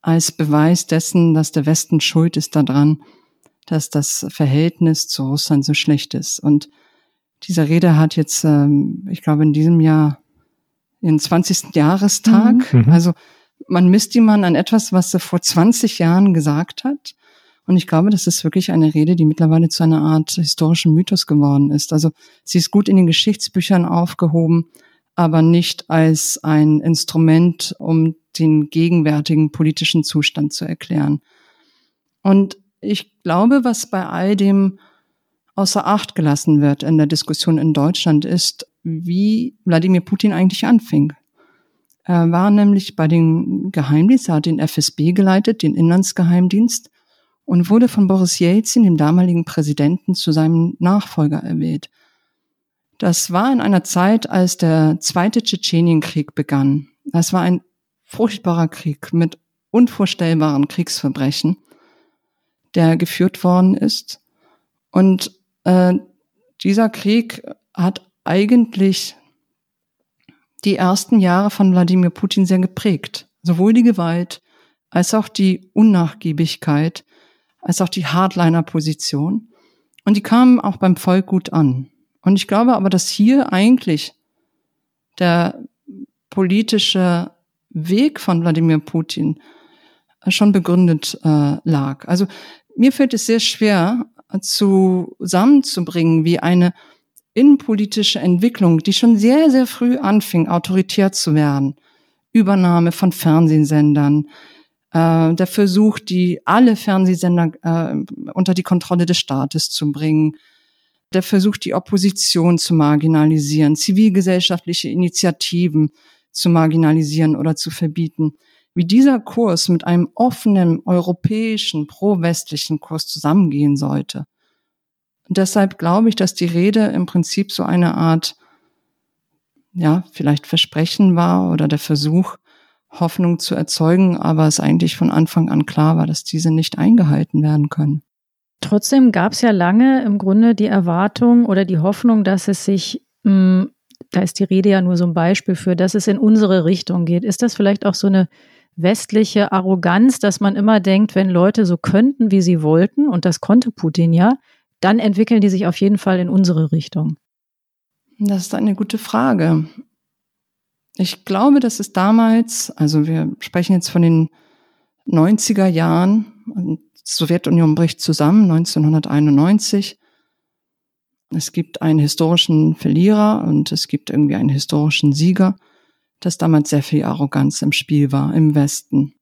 als Beweis dessen, dass der Westen schuld ist daran, dass das Verhältnis zu Russland so schlecht ist. Und diese Rede hat jetzt, ähm, ich glaube, in diesem Jahr ihren 20. Jahrestag. Mhm. mhm. Also man misst die Mann an etwas, was sie vor 20 Jahren gesagt hat. Und ich glaube, das ist wirklich eine Rede, die mittlerweile zu einer Art historischen Mythos geworden ist. Also sie ist gut in den Geschichtsbüchern aufgehoben, aber nicht als ein Instrument, um den gegenwärtigen politischen Zustand zu erklären. Und ich glaube, was bei all dem außer Acht gelassen wird in der Diskussion in Deutschland ist, wie Wladimir Putin eigentlich anfing. Er war nämlich bei den Geheimdiensten, hat den FSB geleitet, den Inlandsgeheimdienst, und wurde von Boris Jelzin, dem damaligen Präsidenten, zu seinem Nachfolger erwählt. Das war in einer Zeit, als der zweite Tschetschenienkrieg begann. Das war ein furchtbarer Krieg mit unvorstellbaren Kriegsverbrechen, der geführt worden ist. Und äh, dieser Krieg hat eigentlich die ersten Jahre von Wladimir Putin sehr geprägt. Sowohl die Gewalt als auch die Unnachgiebigkeit, als auch die Hardliner-Position. Und die kamen auch beim Volk gut an. Und ich glaube aber, dass hier eigentlich der politische Weg von Wladimir Putin schon begründet äh, lag. Also mir fällt es sehr schwer zusammenzubringen, wie eine innenpolitische Entwicklung, die schon sehr, sehr früh anfing, autoritär zu werden. Übernahme von Fernsehsendern, äh, der Versuch, die alle Fernsehsender äh, unter die Kontrolle des Staates zu bringen, der Versuch, die Opposition zu marginalisieren, zivilgesellschaftliche Initiativen zu marginalisieren oder zu verbieten. Wie dieser Kurs mit einem offenen europäischen, pro-westlichen Kurs zusammengehen sollte. Und deshalb glaube ich, dass die Rede im Prinzip so eine Art, ja, vielleicht Versprechen war oder der Versuch, Hoffnung zu erzeugen, aber es eigentlich von Anfang an klar war, dass diese nicht eingehalten werden können. Trotzdem gab es ja lange im Grunde die Erwartung oder die Hoffnung, dass es sich, mh, hm, da ist die Rede ja nur so ein Beispiel für, dass es in unsere Richtung geht. Ist das vielleicht auch so eine westliche Arroganz, dass man immer denkt, wenn Leute so könnten, wie sie wollten, und das konnte Putin ja, dann entwickeln die sich auf jeden Fall in unsere Richtung? Das ist eine gute Frage. Ich glaube, dass es damals, also wir sprechen jetzt von den 90er Jahren, Sowjetunion bricht zusammen, 1991. Es gibt einen historischen Verlierer und es gibt irgendwie einen historischen Sieger, dass damals sehr viel Arroganz im Spiel war im Westen.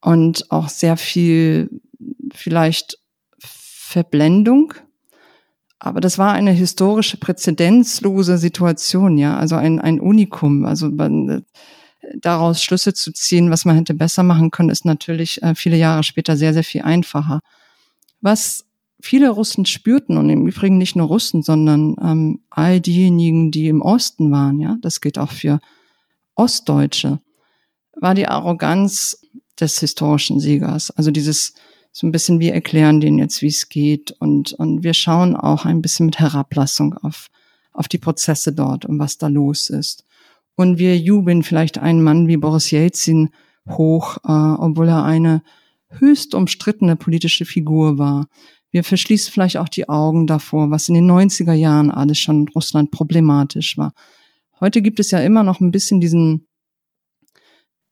Und auch sehr viel vielleicht Verblendung aber das war eine historische, präzedenzlose Situation, ja, also ein, ein Unikum. Also man, daraus Schlüsse zu ziehen, was man hätte besser machen können, ist natürlich äh, viele Jahre später sehr, sehr viel einfacher. Was viele Russen spürten und im Übrigen nicht nur Russen, sondern ähm, all diejenigen, die im Osten waren, ja, das gilt auch für Ostdeutsche, war die Arroganz des historischen Siegers. Also dieses so ein bisschen, wir erklären denen jetzt, wie es geht und, und wir schauen auch ein bisschen mit Herablassung auf, auf die Prozesse dort und was da los ist. Und wir jubeln vielleicht einen Mann wie Boris Jelzin hoch, äh, obwohl er eine höchst umstrittene politische Figur war. Wir verschließen vielleicht auch die Augen davor, was in den 90er Jahren alles schon in Russland problematisch war. Heute gibt es ja immer noch ein bisschen diesen,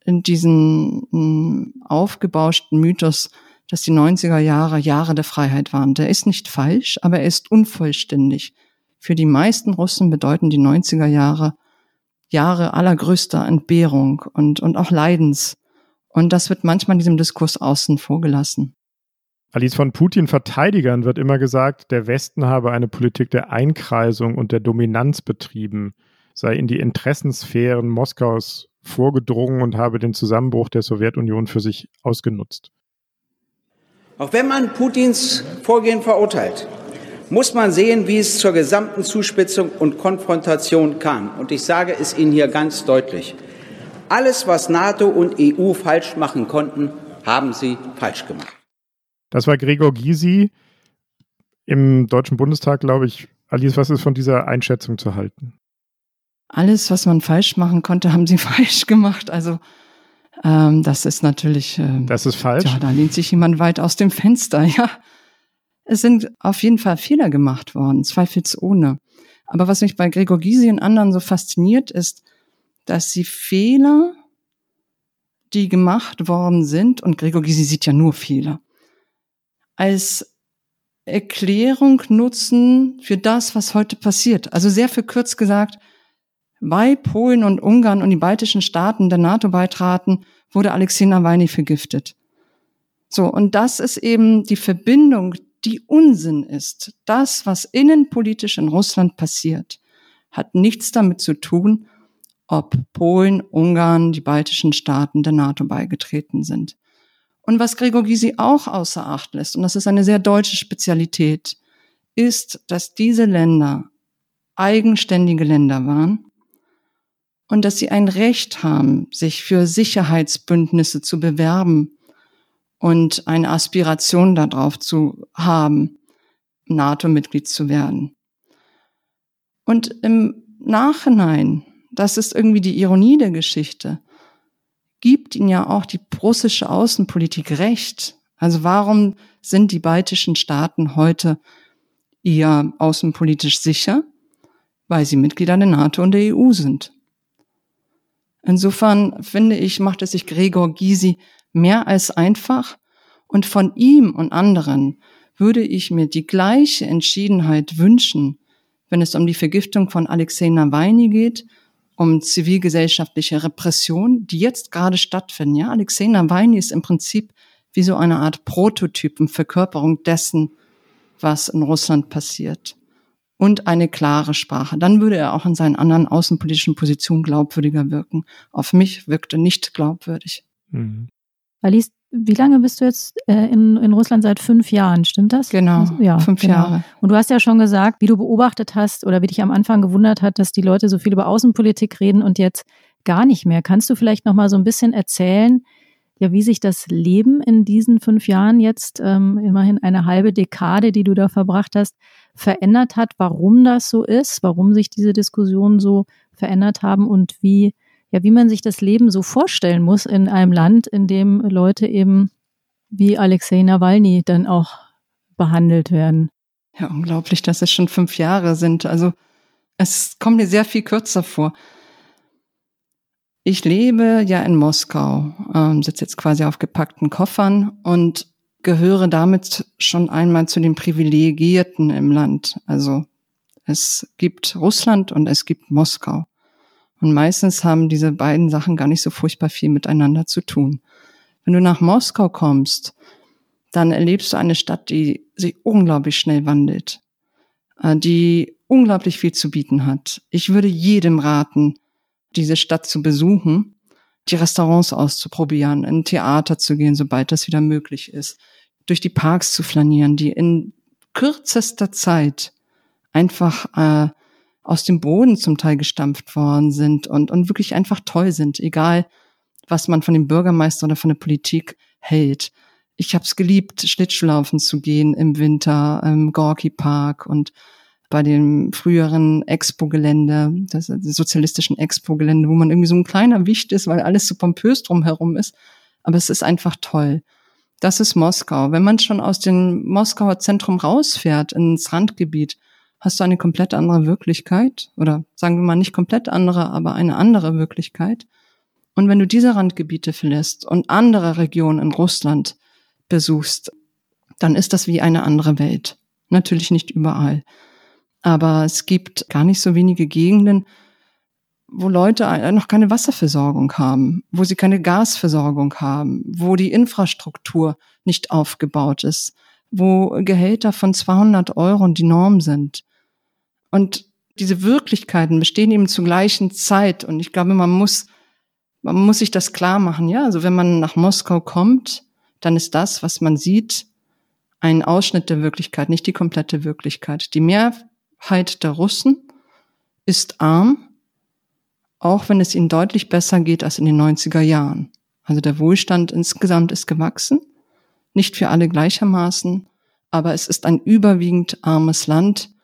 diesen mh, hm, aufgebauschten Mythos, dass die 90er Jahre Jahre der Freiheit waren. Der ist nicht falsch, aber er ist unvollständig. Für die meisten Russen bedeuten die 90er Jahre Jahre allergrößter Entbehrung und, und auch Leidens. Und das wird manchmal in diesem Diskurs außen vorgelassen. Alice von Putin-Verteidigern wird immer gesagt, der Westen habe eine Politik der Einkreisung und der Dominanz betrieben, sei in die Interessensphären Moskaus vorgedrungen und habe den Zusammenbruch der Sowjetunion für sich ausgenutzt. Auch wenn man Putins Vorgehen verurteilt, muss man sehen, wie es zur gesamten Zuspitzung und Konfrontation kam. Und ich sage es Ihnen hier ganz deutlich. Alles, was NATO und EU falsch machen konnten, haben sie falsch gemacht. Das war Gregor Gysi im Deutschen Bundestag, glaube ich. Alice, was ist von dieser Einschätzung zu halten? Alles, was man falsch machen konnte, haben sie falsch gemacht. Also ähm, das ist natürlich. Ähm, das ist falsch. Ja, da lehnt sich jemand weit aus dem Fenster, ja. Es sind auf jeden Fall Fehler gemacht worden, zweifelsohne. Aber was mich bei Gregor Gysi und anderen so fasziniert, ist, dass sie Fehler, die gemacht worden sind, und Gregor Gysi sieht ja nur Fehler, als Erklärung nutzen für das, was heute passiert. Also sehr verkürzt gesagt, weil Polen und Ungarn und die baltischen Staaten der NATO beitraten, wurde Alexei Nawalny vergiftet. So, und das ist eben die Verbindung, die Unsinn ist. Das, was innenpolitisch in Russland passiert, hat nichts damit zu tun, ob Polen, Ungarn, die baltischen Staaten der NATO beigetreten sind. Und was Gregor Gysi auch außer Acht lässt, und das ist eine sehr deutsche Spezialität, ist, dass diese Länder eigenständige Länder waren, und dass sie ein Recht haben, sich für Sicherheitsbündnisse zu bewerben und eine Aspiration darauf zu haben, NATO-Mitglied zu werden. Und im Nachhinein, das ist irgendwie die Ironie der Geschichte, gibt ihnen ja auch die russische Außenpolitik recht. Also warum sind die baltischen Staaten heute eher außenpolitisch sicher, weil sie Mitglieder der NATO und der EU sind. Insofern finde ich, macht es sich Gregor Gysi mehr als einfach und von ihm und anderen würde ich mir die gleiche Entschiedenheit wünschen, wenn es um die Vergiftung von Alexei Nawalny geht, um zivilgesellschaftliche Repression, die jetzt gerade stattfinden. Ja, Alexei Nawalny ist im Prinzip wie so eine Art Prototypenverkörperung dessen, was in Russland passiert. Und eine klare Sprache. Dann würde er auch in seinen anderen außenpolitischen Positionen glaubwürdiger wirken. Auf mich wirkte nicht glaubwürdig. Mhm. Alice, wie lange bist du jetzt äh, in, in Russland? Seit fünf Jahren, stimmt das? Genau, ja, fünf genau. Jahre. Und du hast ja schon gesagt, wie du beobachtet hast oder wie dich am Anfang gewundert hat, dass die Leute so viel über Außenpolitik reden und jetzt gar nicht mehr. Kannst du vielleicht noch mal so ein bisschen erzählen, ja, wie sich das Leben in diesen fünf Jahren jetzt, ähm, immerhin eine halbe Dekade, die du da verbracht hast, verändert hat, warum das so ist, warum sich diese Diskussionen so verändert haben und wie ja, wie man sich das Leben so vorstellen muss in einem Land, in dem Leute eben wie Alexei Nawalny dann auch behandelt werden. Ja, unglaublich, dass es schon fünf Jahre sind. Also es kommt mir sehr viel kürzer vor. Ich lebe ja in Moskau, ähm, sitze jetzt quasi auf gepackten Koffern und gehöre damit schon einmal zu den Privilegierten im Land. Also es gibt Russland und es gibt Moskau. Und meistens haben diese beiden Sachen gar nicht so furchtbar viel miteinander zu tun. Wenn du nach Moskau kommst, dann erlebst du eine Stadt, die sich unglaublich schnell wandelt, äh, die unglaublich viel zu bieten hat. Ich würde jedem raten, diese Stadt zu besuchen, die Restaurants auszuprobieren, in Theater zu gehen, sobald das wieder möglich ist, durch die Parks zu flanieren, die in kürzester Zeit einfach äh, aus dem Boden zum Teil gestampft worden sind und, und wirklich einfach toll sind, egal was man von dem Bürgermeister oder von der Politik hält. Ich habe es geliebt, Schlittschuhlaufen zu gehen im Winter im Gorki Park und bei dem früheren Expo-Gelände, das, sozialistischen Expo-Gelände, wo man irgendwie so ein kleiner Wicht ist, weil alles so pompös drumherum ist. Aber es ist einfach toll. Das ist Moskau. Wenn man schon aus dem Moskauer Zentrum rausfährt ins Randgebiet, hast du eine komplett andere Wirklichkeit oder sagen wir mal nicht komplett andere, aber eine andere Wirklichkeit. Und wenn du diese Randgebiete verlässt und andere Regionen in Russland besuchst, dann ist das wie eine andere Welt. Natürlich nicht überall. Aber es gibt gar nicht so wenige Gegenden, wo Leute noch keine Wasserversorgung haben, wo sie keine Gasversorgung haben, wo die Infrastruktur nicht aufgebaut ist, wo Gehälter von 200 Euro die Norm sind. Und diese Wirklichkeiten bestehen eben zur gleichen Zeit. Und ich glaube, man muss, man muss sich das klar machen. Ja, also wenn man nach Moskau kommt, dann ist das, was man sieht, ein Ausschnitt der Wirklichkeit, nicht die komplette Wirklichkeit. Die Mehrheit der Russen ist arm, auch wenn es ihnen deutlich besser geht als in den 90er Jahren. Also der Wohlstand insgesamt ist gewachsen, nicht für alle gleichermaßen, aber es ist ein überwiegend armes Land,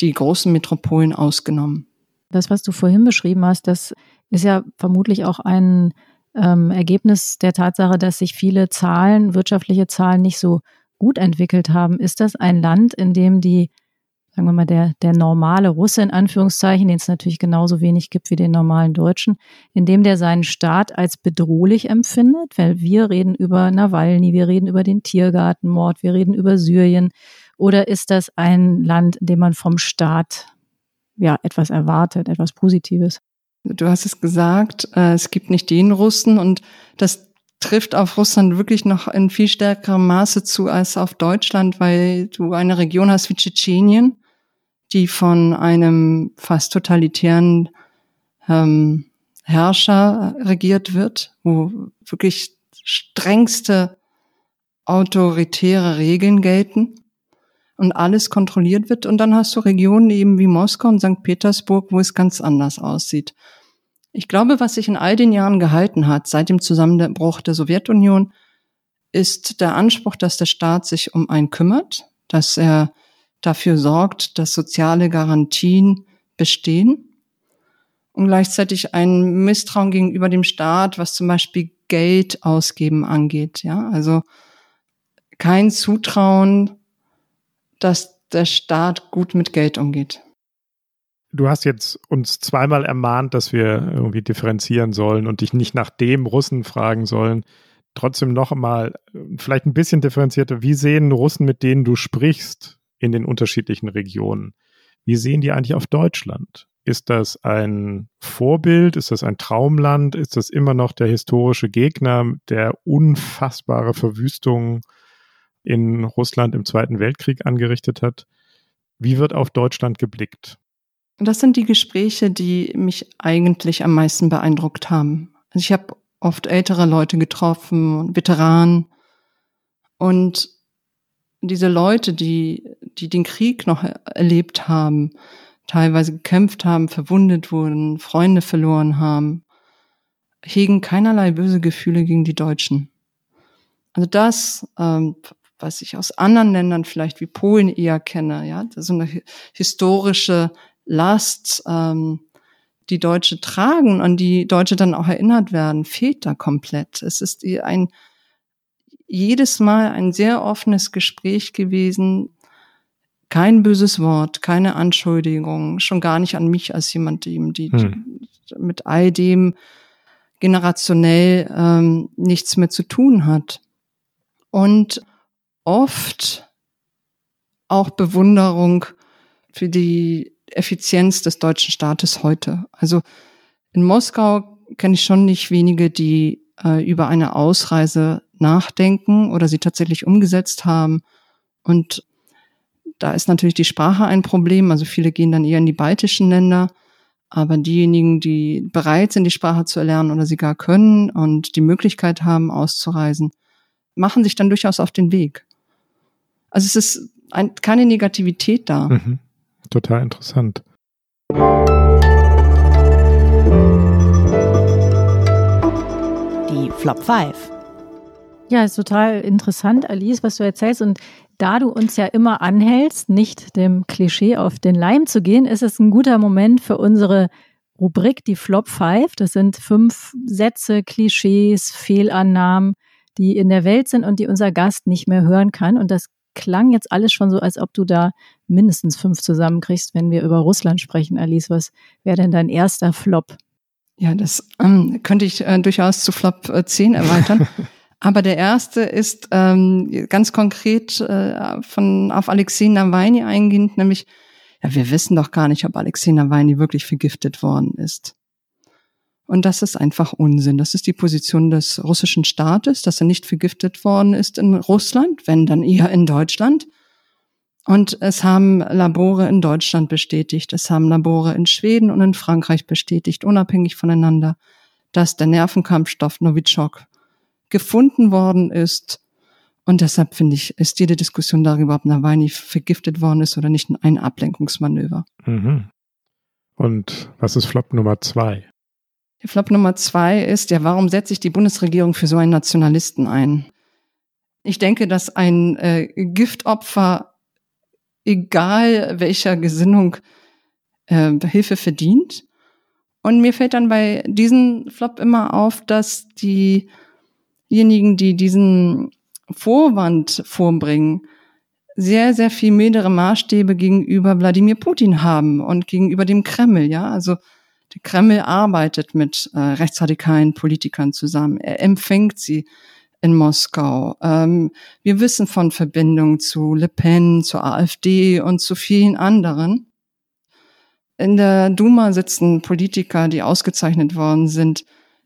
die großen Metropolen ausgenommen. Das, was du vorhin beschrieben hast, das ist ja vermutlich auch ein ähm, Ergebnis der Tatsache, dass sich viele Zahlen, wirtschaftliche Zahlen nicht so gut entwickelt haben. Ist das ein Land, in dem die, sagen wir mal, der, der normale Russe in Anführungszeichen, den es natürlich genauso wenig gibt wie den normalen Deutschen, in dem der seinen Staat als bedrohlich empfindet? Weil wir reden über Nawalny, wir reden über den Tiergartenmord, wir reden über Syrien, oder ist das ein Land, in dem man vom Staat ja etwas erwartet, etwas Positives? Du hast es gesagt, äh, es gibt nicht den Russen und das trifft auf Russland wirklich noch in viel stärkerem Maße zu als auf Deutschland, weil du eine Region hast wie Tschetschenien, die von einem fast totalitären ähm, Herrscher regiert wird, wo wirklich strengste autoritäre Regeln gelten und alles kontrolliert wird. Und dann hast du Regionen eben wie Moskau und St. Petersburg, wo es ganz anders aussieht. Ich glaube, was sich in all den Jahren gehalten hat, seit dem Zusammenbruch der Sowjetunion, ist der Anspruch, dass der Staat sich um einen kümmert, dass er dafür sorgt, dass soziale Garantien bestehen und gleichzeitig ein Misstrauen gegenüber dem Staat, was zum Beispiel Geld ausgeben angeht. Ja, also kein Zutrauen dass der Staat gut mit Geld umgeht. Du hast jetzt uns zweimal ermahnt, dass wir irgendwie differenzieren sollen und dich nicht nach dem Russen fragen sollen. Trotzdem noch einmal, vielleicht ein bisschen differenzierter, wie sehen Russen, mit denen du sprichst, in den unterschiedlichen Regionen? Wie sehen die eigentlich auf Deutschland? Ist das ein Vorbild? Ist das ein Traumland? Ist das immer noch der historische Gegner, der unfassbare Verwüstungen in Russland im Zweiten Weltkrieg angerichtet hat? Wie wird auf Deutschland geblickt? Das sind die Gespräche, die mich eigentlich am meisten beeindruckt haben. Also ich habe oft ältere Leute getroffen, Veteranen. Und diese Leute, die, die den Krieg noch erlebt haben, teilweise gekämpft haben, verwundet wurden, Freunde verloren haben, hegen keinerlei böse Gefühle gegen die Deutschen. Also das, ähm, was ich aus anderen Ländern vielleicht wie Polen eher kenne, ja, so eine historische Last, ähm, die Deutsche tragen, an die Deutsche dann auch erinnert werden, fehlt da komplett. Es ist ein jedes Mal ein sehr offenes Gespräch gewesen, kein böses Wort, keine Anschuldigung, schon gar nicht an mich als jemand, dem die hm. mit all dem generationell ähm, nichts mehr zu tun hat. Und oft auch Bewunderung für die Effizienz des deutschen Staates heute. Also in Moskau kenne ich schon nicht wenige, die äh, über eine Ausreise nachdenken oder sie tatsächlich umgesetzt haben. Und da ist natürlich die Sprache ein Problem. Also viele gehen dann eher in die baltischen Länder. Aber diejenigen, die bereit sind, die Sprache zu erlernen oder sie gar können und die Möglichkeit haben, auszureisen, machen sich dann durchaus auf den Weg. Also es ist ein, keine Negativität da. Mhm. Total interessant. Die Flop 5. Ja, ist total interessant, Alice, was du erzählst. Und da du uns ja immer anhältst, nicht dem Klischee auf den Leim zu gehen, ist es ein guter Moment für unsere Rubrik, die Flop 5. Das sind fünf Sätze, Klischees, Fehlannahmen, die in der Welt sind und die unser Gast nicht mehr hören kann. Und das klang jetzt alles schon so, als ob du da mindestens fünf zusammenkriegst, wenn wir über Russland sprechen. Alice, was wäre denn dein erster Flop? Ja, das ähm, könnte ich äh, durchaus zu Flop äh, 10 erweitern. Aber der erste ist ähm, ganz konkret äh, von auf Alexei Nawalny eingehend, nämlich, ja, wir wissen doch gar nicht, ob Alexei Nawalny wirklich vergiftet worden ist. Und das ist einfach Unsinn. Das ist die Position des russischen Staates, dass er nicht vergiftet worden ist in Russland, wenn dann eher in Deutschland. Und es haben Labore in Deutschland bestätigt, es haben Labore in Schweden und in Frankreich bestätigt, unabhängig voneinander, dass der Nervenkampfstoff Novichok gefunden worden ist. Und deshalb finde ich, ist jede Diskussion darüber, ob Nawalny vergiftet worden ist oder nicht, ein Ablenkungsmanöver. Mhm. Und was ist Flop Nummer zwei? Der Flop Nummer zwei ist, ja, warum setzt sich die Bundesregierung für so einen Nationalisten ein? Ich denke, dass ein äh, Giftopfer, egal welcher Gesinnung, äh, Hilfe verdient. Und mir fällt dann bei diesem Flop immer auf, dass diejenigen, die diesen Vorwand vorbringen, sehr, sehr viel mildere Maßstäbe gegenüber Wladimir Putin haben und gegenüber dem Kreml, ja. Also der Kreml arbeitet mit äh, rechtsradikalen Politikern zusammen. Er empfängt sie in Moskau. Ähm, wir wissen von Verbindungen zu Le Pen, zur AfD und zu vielen anderen. In der Duma sitzen Politiker, die ausgezeichnet worden sind,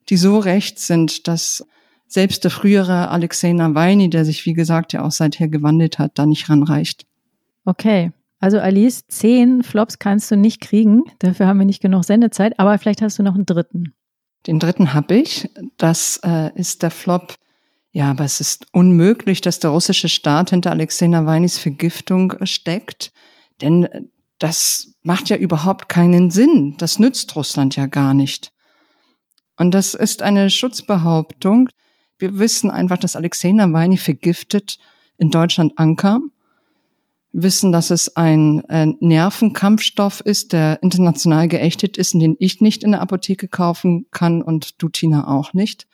die so rechts sind, dass selbst der frühere Alexei Nawalny, der sich wie gesagt ja auch seither gewandelt hat, da nicht ranreicht. Okay. Also Alice, zehn Flops kannst du nicht kriegen. Dafür haben wir nicht genug Sendezeit. Aber vielleicht hast du noch einen dritten. Den dritten habe ich. Das äh, ist der Flop. Ja, aber es ist unmöglich, dass der russische Staat hinter Alexei Nawalnys Vergiftung steckt. Denn das macht ja überhaupt keinen Sinn. Das nützt Russland ja gar nicht. Und das ist eine Schutzbehauptung. Wir wissen einfach, dass Alexei Nawalny vergiftet in Deutschland ankam wissen, dass es ein äh, Nervenkampfstoff ist, der international geächtet ist und den ich nicht in der Apotheke kaufen kann und du, Tina, auch nicht.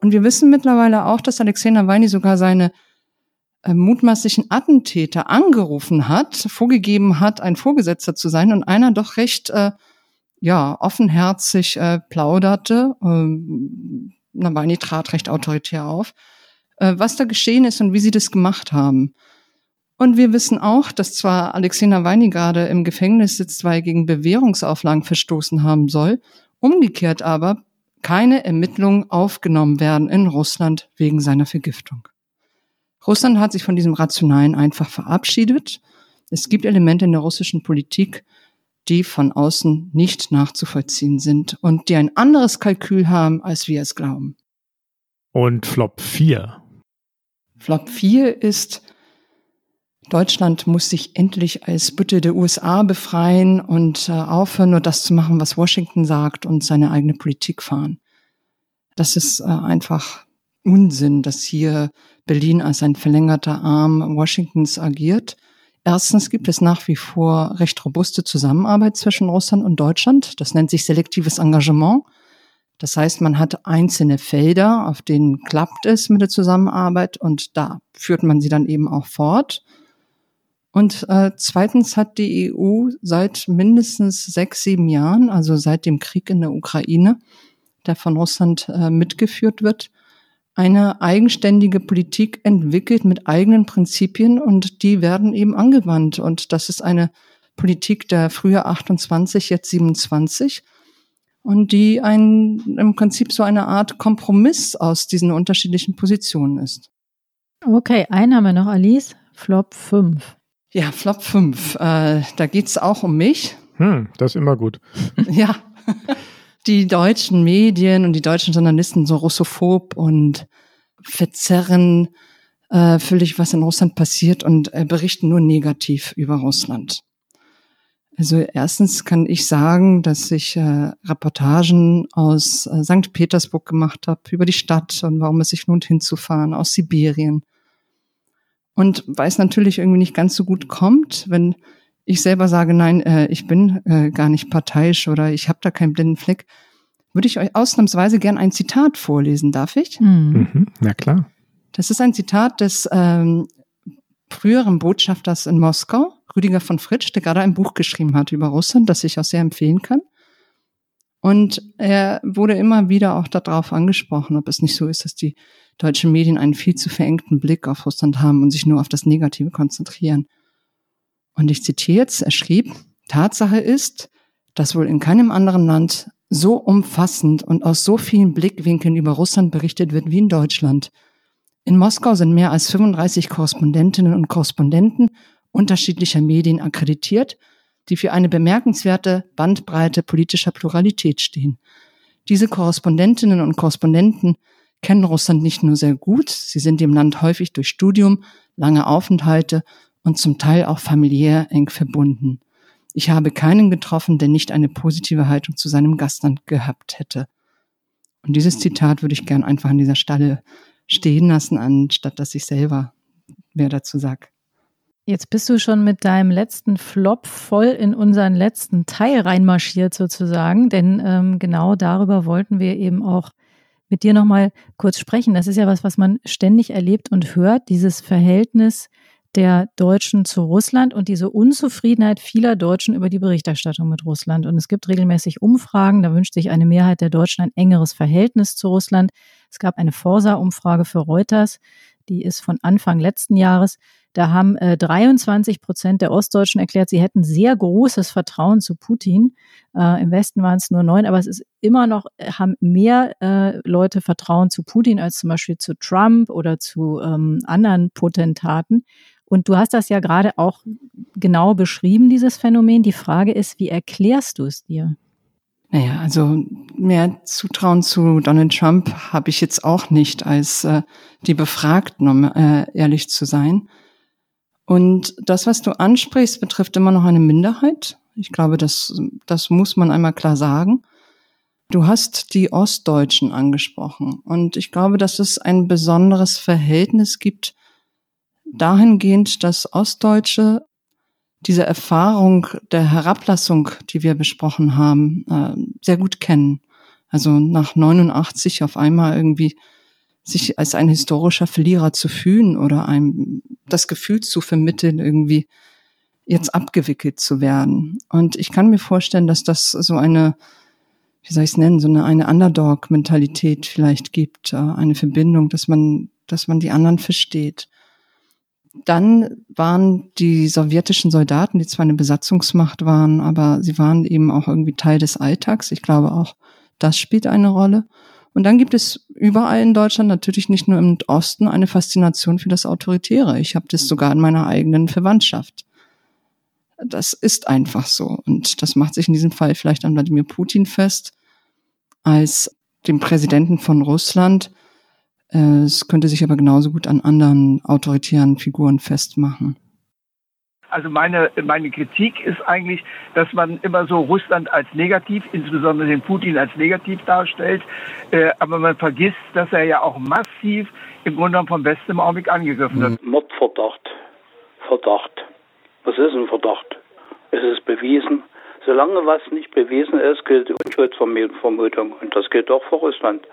Und wir wissen mittlerweile auch, dass Alexei Nawalny sogar seine äh, mutmaßlichen Attentäter angerufen hat, vorgegeben hat, ein Vorgesetzter zu sein und einer doch recht äh, ja offenherzig äh, plauderte. Ähm, Nawalny trat recht autoritär auf, äh, was da geschehen ist und wie sie das gemacht haben. Und wir wissen auch, dass zwar Alexei Nawalny gerade im Gefängnis sitzt, weil er gegen Bewährungsauflagen verstoßen haben soll, umgekehrt aber keine Ermittlungen aufgenommen werden in Russland wegen seiner Vergiftung. Russland hat sich von diesem Rationalen einfach verabschiedet. Es gibt Elemente in der russischen Politik, die von außen nicht nachzuvollziehen sind und die ein anderes Kalkül haben, als wir es glauben. Und Flop 4. Flop 4 ist, Deutschland muss sich endlich als Bütte der USA befreien und äh, aufhören, nur das zu machen, was Washington sagt und seine eigene Politik fahren. Das ist äh, einfach Unsinn, dass hier Berlin als ein verlängerter Arm Washingtons agiert. Erstens gibt es nach wie vor recht robuste Zusammenarbeit zwischen Russland und Deutschland. Das nennt sich selektives Engagement. Das heißt, man hat einzelne Felder, auf denen klappt es mit der Zusammenarbeit und da führt man sie dann eben auch fort. Und äh, zweitens hat die EU seit mindestens sechs, sieben Jahren, also seit dem Krieg in der Ukraine, der von Russland äh, mitgeführt wird, eine eigenständige Politik entwickelt mit eigenen Prinzipien und die werden eben angewandt. Und das ist eine Politik der früher 28, jetzt 27 und die ein, im Prinzip so eine Art Kompromiss aus diesen unterschiedlichen Positionen ist. Okay, einen haben wir noch, Alice. Flop 5. Ja, Flop 5. Äh, da geht's auch um mich. Hm, das ist immer gut. ja die deutschen Medien und die deutschen Journalisten so russophob und verzerren äh, völlig, was in Russland passiert und äh, berichten nur negativ über Russland. Also erstens kann ich sagen, dass ich äh, Reportagen aus äh, St. Petersburg gemacht habe über die Stadt und warum es sich lohnt hinzufahren, aus Sibirien. Und weil es natürlich irgendwie nicht ganz so gut kommt, wenn ich selber sage, nein, äh, ich bin äh, gar nicht parteiisch oder ich habe da keinen blinden Fleck, würde ich euch ausnahmsweise gern ein Zitat vorlesen. Darf ich? Mhm. Mhm, na klar. Das ist ein Zitat des ähm, früheren Botschafters in Moskau, Rüdiger von Fritsch, der gerade ein Buch geschrieben hat über Russland, das ich auch sehr empfehlen kann. Und er wurde immer wieder auch darauf angesprochen, ob es nicht so ist, dass die deutschen Medien einen viel zu verengten Blick auf Russland haben und sich nur auf das Negative konzentrieren. Und ich zitiere jetzt, er schrieb, Tatsache ist, dass wohl in keinem anderen Land so umfassend und aus so vielen Blickwinkeln über Russland berichtet wird wie in Deutschland. In Moskau sind mehr als 35 Korrespondentinnen und Korrespondenten unterschiedlicher Medien akkreditiert, die für eine bemerkenswerte Bandbreite politischer Pluralität stehen. Diese Korrespondentinnen und Korrespondenten kennen Russland nicht nur sehr gut, sie sind dem Land häufig durch Studium, lange Aufenthalte und zum Teil auch familiär eng verbunden. Ich habe keinen getroffen, der nicht eine positive Haltung zu seinem Gastland gehabt hätte. Und dieses Zitat würde ich gern einfach an dieser Stelle stehen lassen, anstatt dass ich selber mehr dazu sag. Jetzt bist du schon mit deinem letzten Flop voll in unseren letzten Teil reinmarschiert sozusagen, denn ähm, genau darüber wollten wir eben auch mit dir nochmal kurz sprechen. Das ist ja was, was man ständig erlebt und hört, dieses Verhältnis der Deutschen zu Russland und diese Unzufriedenheit vieler Deutschen über die Berichterstattung mit Russland. Und es gibt regelmäßig Umfragen, da wünscht sich eine Mehrheit der Deutschen ein engeres Verhältnis zu Russland. Es gab eine Forsa-Umfrage für Reuters, die ist von Anfang letzten Jahres. Da haben äh, 23 Prozent der Ostdeutschen erklärt, sie hätten sehr großes Vertrauen zu Putin. Äh, Im Westen waren es nur neun, aber es ist immer noch, äh, haben mehr äh, Leute Vertrauen zu Putin als zum Beispiel zu Trump oder zu ähm, anderen Potentaten. Und du hast das ja gerade auch genau beschrieben, dieses Phänomen. Die Frage ist, wie erklärst du es dir? Naja, also mehr Zutrauen zu Donald Trump habe ich jetzt auch nicht, als äh, die Befragten, um äh, ehrlich zu sein. Und das, was du ansprichst, betrifft immer noch eine Minderheit. Ich glaube, das, das muss man einmal klar sagen. Du hast die Ostdeutschen angesprochen. Und ich glaube, dass es ein besonderes Verhältnis gibt dahingehend, dass Ostdeutsche diese Erfahrung der Herablassung, die wir besprochen haben, äh, sehr gut kennen. Also nach 89 auf einmal irgendwie sich als ein historischer Verlierer zu fühlen oder ein das Gefühl zu vermitteln, irgendwie jetzt abgewickelt zu werden. Und ich kann mir vorstellen, dass das so eine, wie soll ich es nennen, so eine, eine Underdog-Mentalität vielleicht gibt, äh, eine Verbindung, dass man, dass man die anderen versteht. Dann waren die sowjetischen Soldaten, die zwar eine Besatzungsmacht waren, aber sie waren eben auch irgendwie Teil des Alltags. Ich glaube auch, das spielt eine Rolle. Und dann gibt es überall in Deutschland, natürlich nicht nur im Osten, eine Faszination für das Autoritäre. Ich habe das sogar in meiner eigenen Verwandtschaft. Das ist einfach so. Und das macht sich in diesem Fall vielleicht an Wladimir Putin fest, als dem Präsidenten von Russland. Es könnte sich aber genauso gut an anderen autoritären Figuren festmachen. Also meine, meine Kritik ist eigentlich, dass man immer so Russland als negativ, insbesondere den Putin als negativ darstellt. Äh, aber man vergisst, dass er ja auch massiv im Grunde genommen vom Westen im Augenblick angegriffen wird. Mordverdacht. Verdacht. Was ist ein Verdacht? Es ist bewiesen. Solange was nicht bewiesen ist, gilt die Unschuldsvermutung. Und das gilt auch für Russland.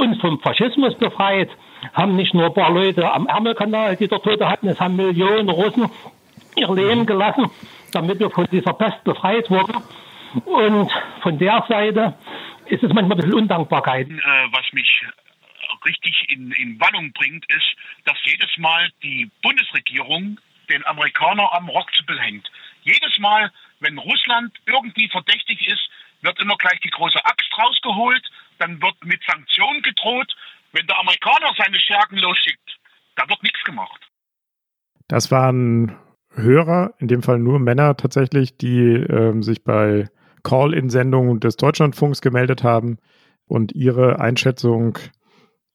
Uns vom Faschismus befreit haben nicht nur ein paar Leute am Ärmelkanal, die dort Tote hatten, es haben Millionen Russen ihr Leben gelassen, damit wir von dieser Pest befreit wurden. Und von der Seite ist es manchmal ein bisschen Undankbarkeit. Äh, was mich richtig in, in Wallung bringt, ist, dass jedes Mal die Bundesregierung den Amerikaner am Rockzipfel hängt. Jedes Mal, wenn Russland irgendwie verdächtig ist, wird immer gleich die große Axt rausgeholt, dann wird mit Sanktionen gedroht. Wenn der Amerikaner seine Stärken losschickt, da wird nichts gemacht. Das waren Hörer, in dem Fall nur Männer tatsächlich, die ähm, sich bei Call-in-Sendungen des Deutschlandfunks gemeldet haben und ihre Einschätzung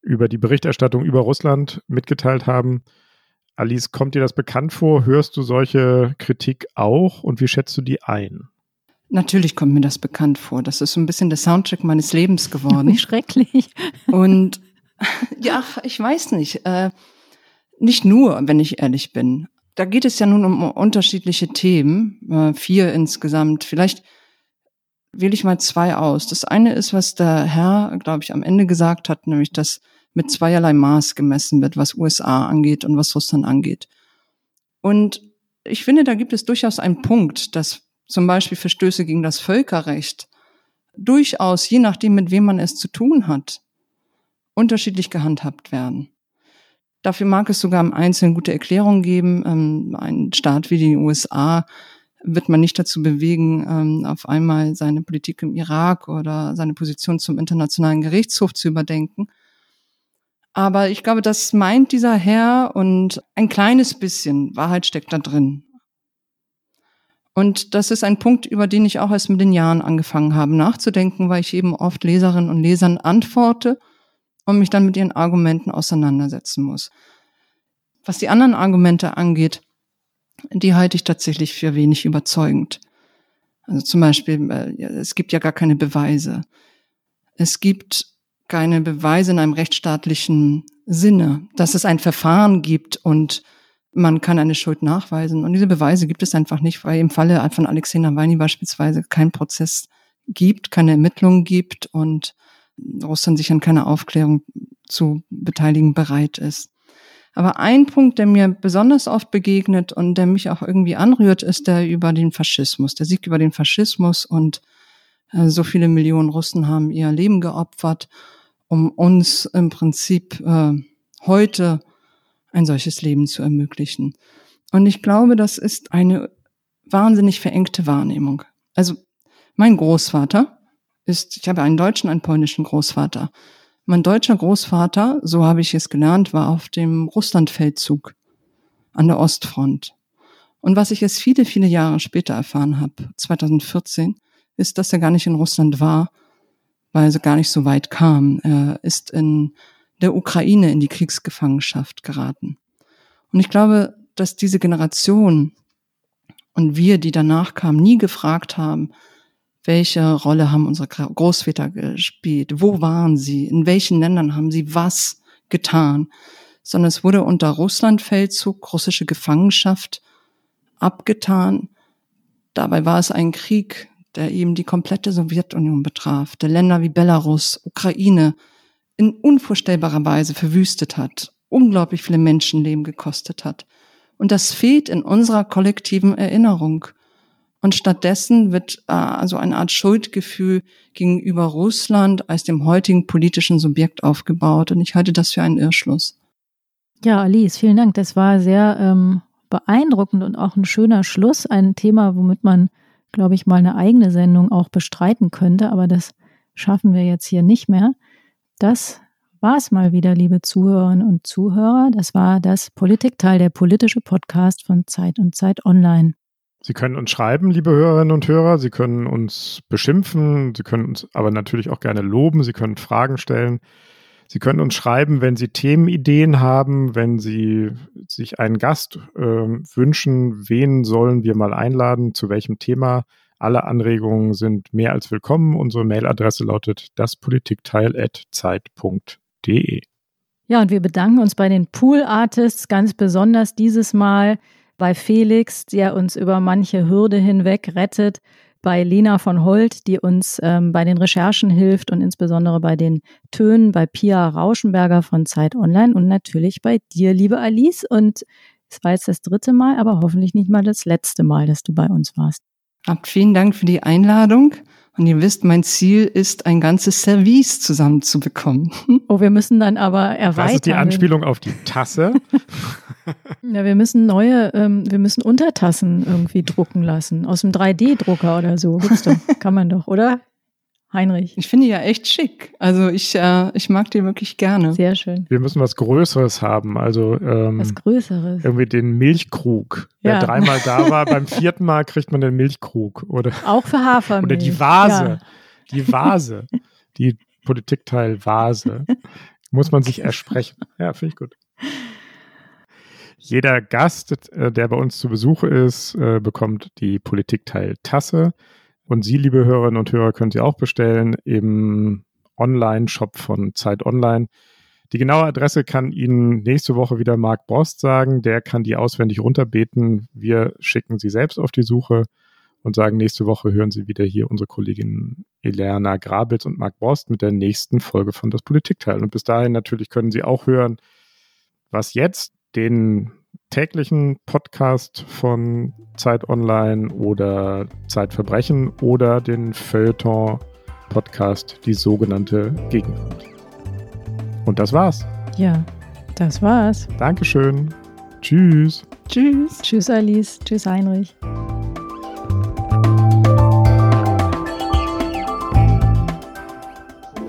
über die Berichterstattung über Russland mitgeteilt haben. Alice, kommt dir das bekannt vor? Hörst du solche Kritik auch und wie schätzt du die ein? Natürlich kommt mir das bekannt vor. Das ist so ein bisschen der Soundtrack meines Lebens geworden. Wie schrecklich. Und ja, ich weiß nicht. Äh, nicht nur, wenn ich ehrlich bin. Da geht es ja nun um unterschiedliche Themen, äh, vier insgesamt. Vielleicht wähle ich mal zwei aus. Das eine ist, was der Herr, glaube ich, am Ende gesagt hat, nämlich, dass mit zweierlei Maß gemessen wird, was USA angeht und was Russland angeht. Und ich finde, da gibt es durchaus einen Punkt, dass zum Beispiel Verstöße gegen das Völkerrecht durchaus, je nachdem, mit wem man es zu tun hat, unterschiedlich gehandhabt werden. Dafür mag es sogar im Einzelnen gute Erklärungen geben. Ähm, ein Staat wie die USA wird man nicht dazu bewegen, ähm, auf einmal seine Politik im Irak oder seine Position zum Internationalen Gerichtshof zu überdenken. Aber ich glaube, das meint dieser Herr und ein kleines bisschen Wahrheit steckt da drin. Und das ist ein Punkt, über den ich auch erst mit den Jahren angefangen habe nachzudenken, weil ich eben oft Leserinnen und Lesern antworte und mich dann mit ihren Argumenten auseinandersetzen muss. Was die anderen Argumente angeht, die halte ich tatsächlich für wenig überzeugend. Also zum Beispiel, äh, es gibt ja gar keine Beweise. Es gibt keine Beweise in einem rechtsstaatlichen Sinne, dass es ein Verfahren gibt und man kann eine Schuld nachweisen. Und diese Beweise gibt es einfach nicht, weil im Falle von Alexei Nawalny beispielsweise kein Prozess gibt, keine Ermittlungen gibt und Russland sich an keine Aufklärung zu beteiligen bereit ist. Aber ein Punkt, der mir besonders oft begegnet und der mich auch irgendwie anrührt, ist der über den Faschismus, der Sieg über den Faschismus und so viele Millionen Russen haben ihr Leben geopfert, um uns im Prinzip äh, heute ein solches Leben zu ermöglichen. Und ich glaube, das ist eine wahnsinnig verengte Wahrnehmung. Also mein Großvater ist, ich habe einen deutschen, einen polnischen Großvater. Mein deutscher Großvater, so habe ich es gelernt, war auf dem Russlandfeldzug an der Ostfront. Und was ich jetzt viele, viele Jahre später erfahren habe, 2014, ist, dass er gar nicht in Russland war, weil er gar nicht so weit kam. Er ist in der Ukraine in die Kriegsgefangenschaft geraten. Und ich glaube, dass diese Generation und wir, die danach kamen, nie gefragt haben, welche Rolle haben unsere Großväter gespielt? Wo waren sie? In welchen Ländern haben sie was getan? Sondern es wurde unter Russlandfeldzug, russische Gefangenschaft abgetan. Dabei war es ein Krieg, der eben die komplette Sowjetunion betraf, der Länder wie Belarus, Ukraine in unvorstellbarer Weise verwüstet hat, unglaublich viele Menschenleben gekostet hat. Und das fehlt in unserer kollektiven Erinnerung. Und stattdessen wird äh, also eine Art Schuldgefühl gegenüber Russland als dem heutigen politischen Subjekt aufgebaut. Und ich halte das für einen Irrschluss. Ja, Alice, vielen Dank. Das war sehr ähm, beeindruckend und auch ein schöner Schluss. Ein Thema, womit man, glaube ich, mal eine eigene Sendung auch bestreiten könnte. Aber das schaffen wir jetzt hier nicht mehr. Das war es mal wieder, liebe Zuhörerinnen und Zuhörer. Das war das Politikteil, der politische Podcast von Zeit und Zeit Online. Sie können uns schreiben, liebe Hörerinnen und Hörer. Sie können uns beschimpfen. Sie können uns aber natürlich auch gerne loben. Sie können Fragen stellen. Sie können uns schreiben, wenn Sie Themenideen haben, wenn Sie sich einen Gast äh, wünschen, wen sollen wir mal einladen, zu welchem Thema. Alle Anregungen sind mehr als willkommen. Unsere Mailadresse lautet daspolitikteil.zeit.de. Ja, und wir bedanken uns bei den Pool Artists ganz besonders dieses Mal bei Felix, der uns über manche Hürde hinweg rettet, bei Lena von Holt, die uns ähm, bei den Recherchen hilft und insbesondere bei den Tönen, bei Pia Rauschenberger von Zeit Online und natürlich bei dir, liebe Alice. Und es war jetzt das dritte Mal, aber hoffentlich nicht mal das letzte Mal, dass du bei uns warst. Habt vielen Dank für die Einladung. Und ihr wisst, mein Ziel ist, ein ganzes Service zusammenzubekommen. Oh, wir müssen dann aber erweitern. Das ist die Anspielung auf die Tasse. ja, wir müssen neue, ähm, wir müssen Untertassen irgendwie drucken lassen. Aus dem 3D-Drucker oder so. Gibt's doch. Kann man doch, oder? Heinrich. Ich finde die ja echt schick. Also ich, äh, ich mag die wirklich gerne. Sehr schön. Wir müssen was Größeres haben. Also ähm, was Größeres. Irgendwie den Milchkrug. Ja. Wer dreimal da war, beim vierten Mal kriegt man den Milchkrug. Oder, Auch für Hafermilch. Oder die Vase. Ja. Die Vase. die Politikteil Vase. Muss man sich ersprechen. Ja, finde ich gut. Jeder Gast, äh, der bei uns zu Besuch ist, äh, bekommt die Politikteil Tasse. Und Sie, liebe Hörerinnen und Hörer, könnt Sie auch bestellen im Online-Shop von Zeit Online. Die genaue Adresse kann Ihnen nächste Woche wieder Marc Borst sagen. Der kann die auswendig runterbeten. Wir schicken Sie selbst auf die Suche und sagen, nächste Woche hören Sie wieder hier unsere Kollegin Elena Grabitz und Marc Borst mit der nächsten Folge von Das Politikteil. Und bis dahin natürlich können Sie auch hören, was jetzt den täglichen Podcast von Zeit Online oder Zeitverbrechen oder den Feuilleton Podcast, die sogenannte Gegenwart. Und das war's. Ja, das war's. Dankeschön. Tschüss. Tschüss. Tschüss, Alice. Tschüss, Heinrich.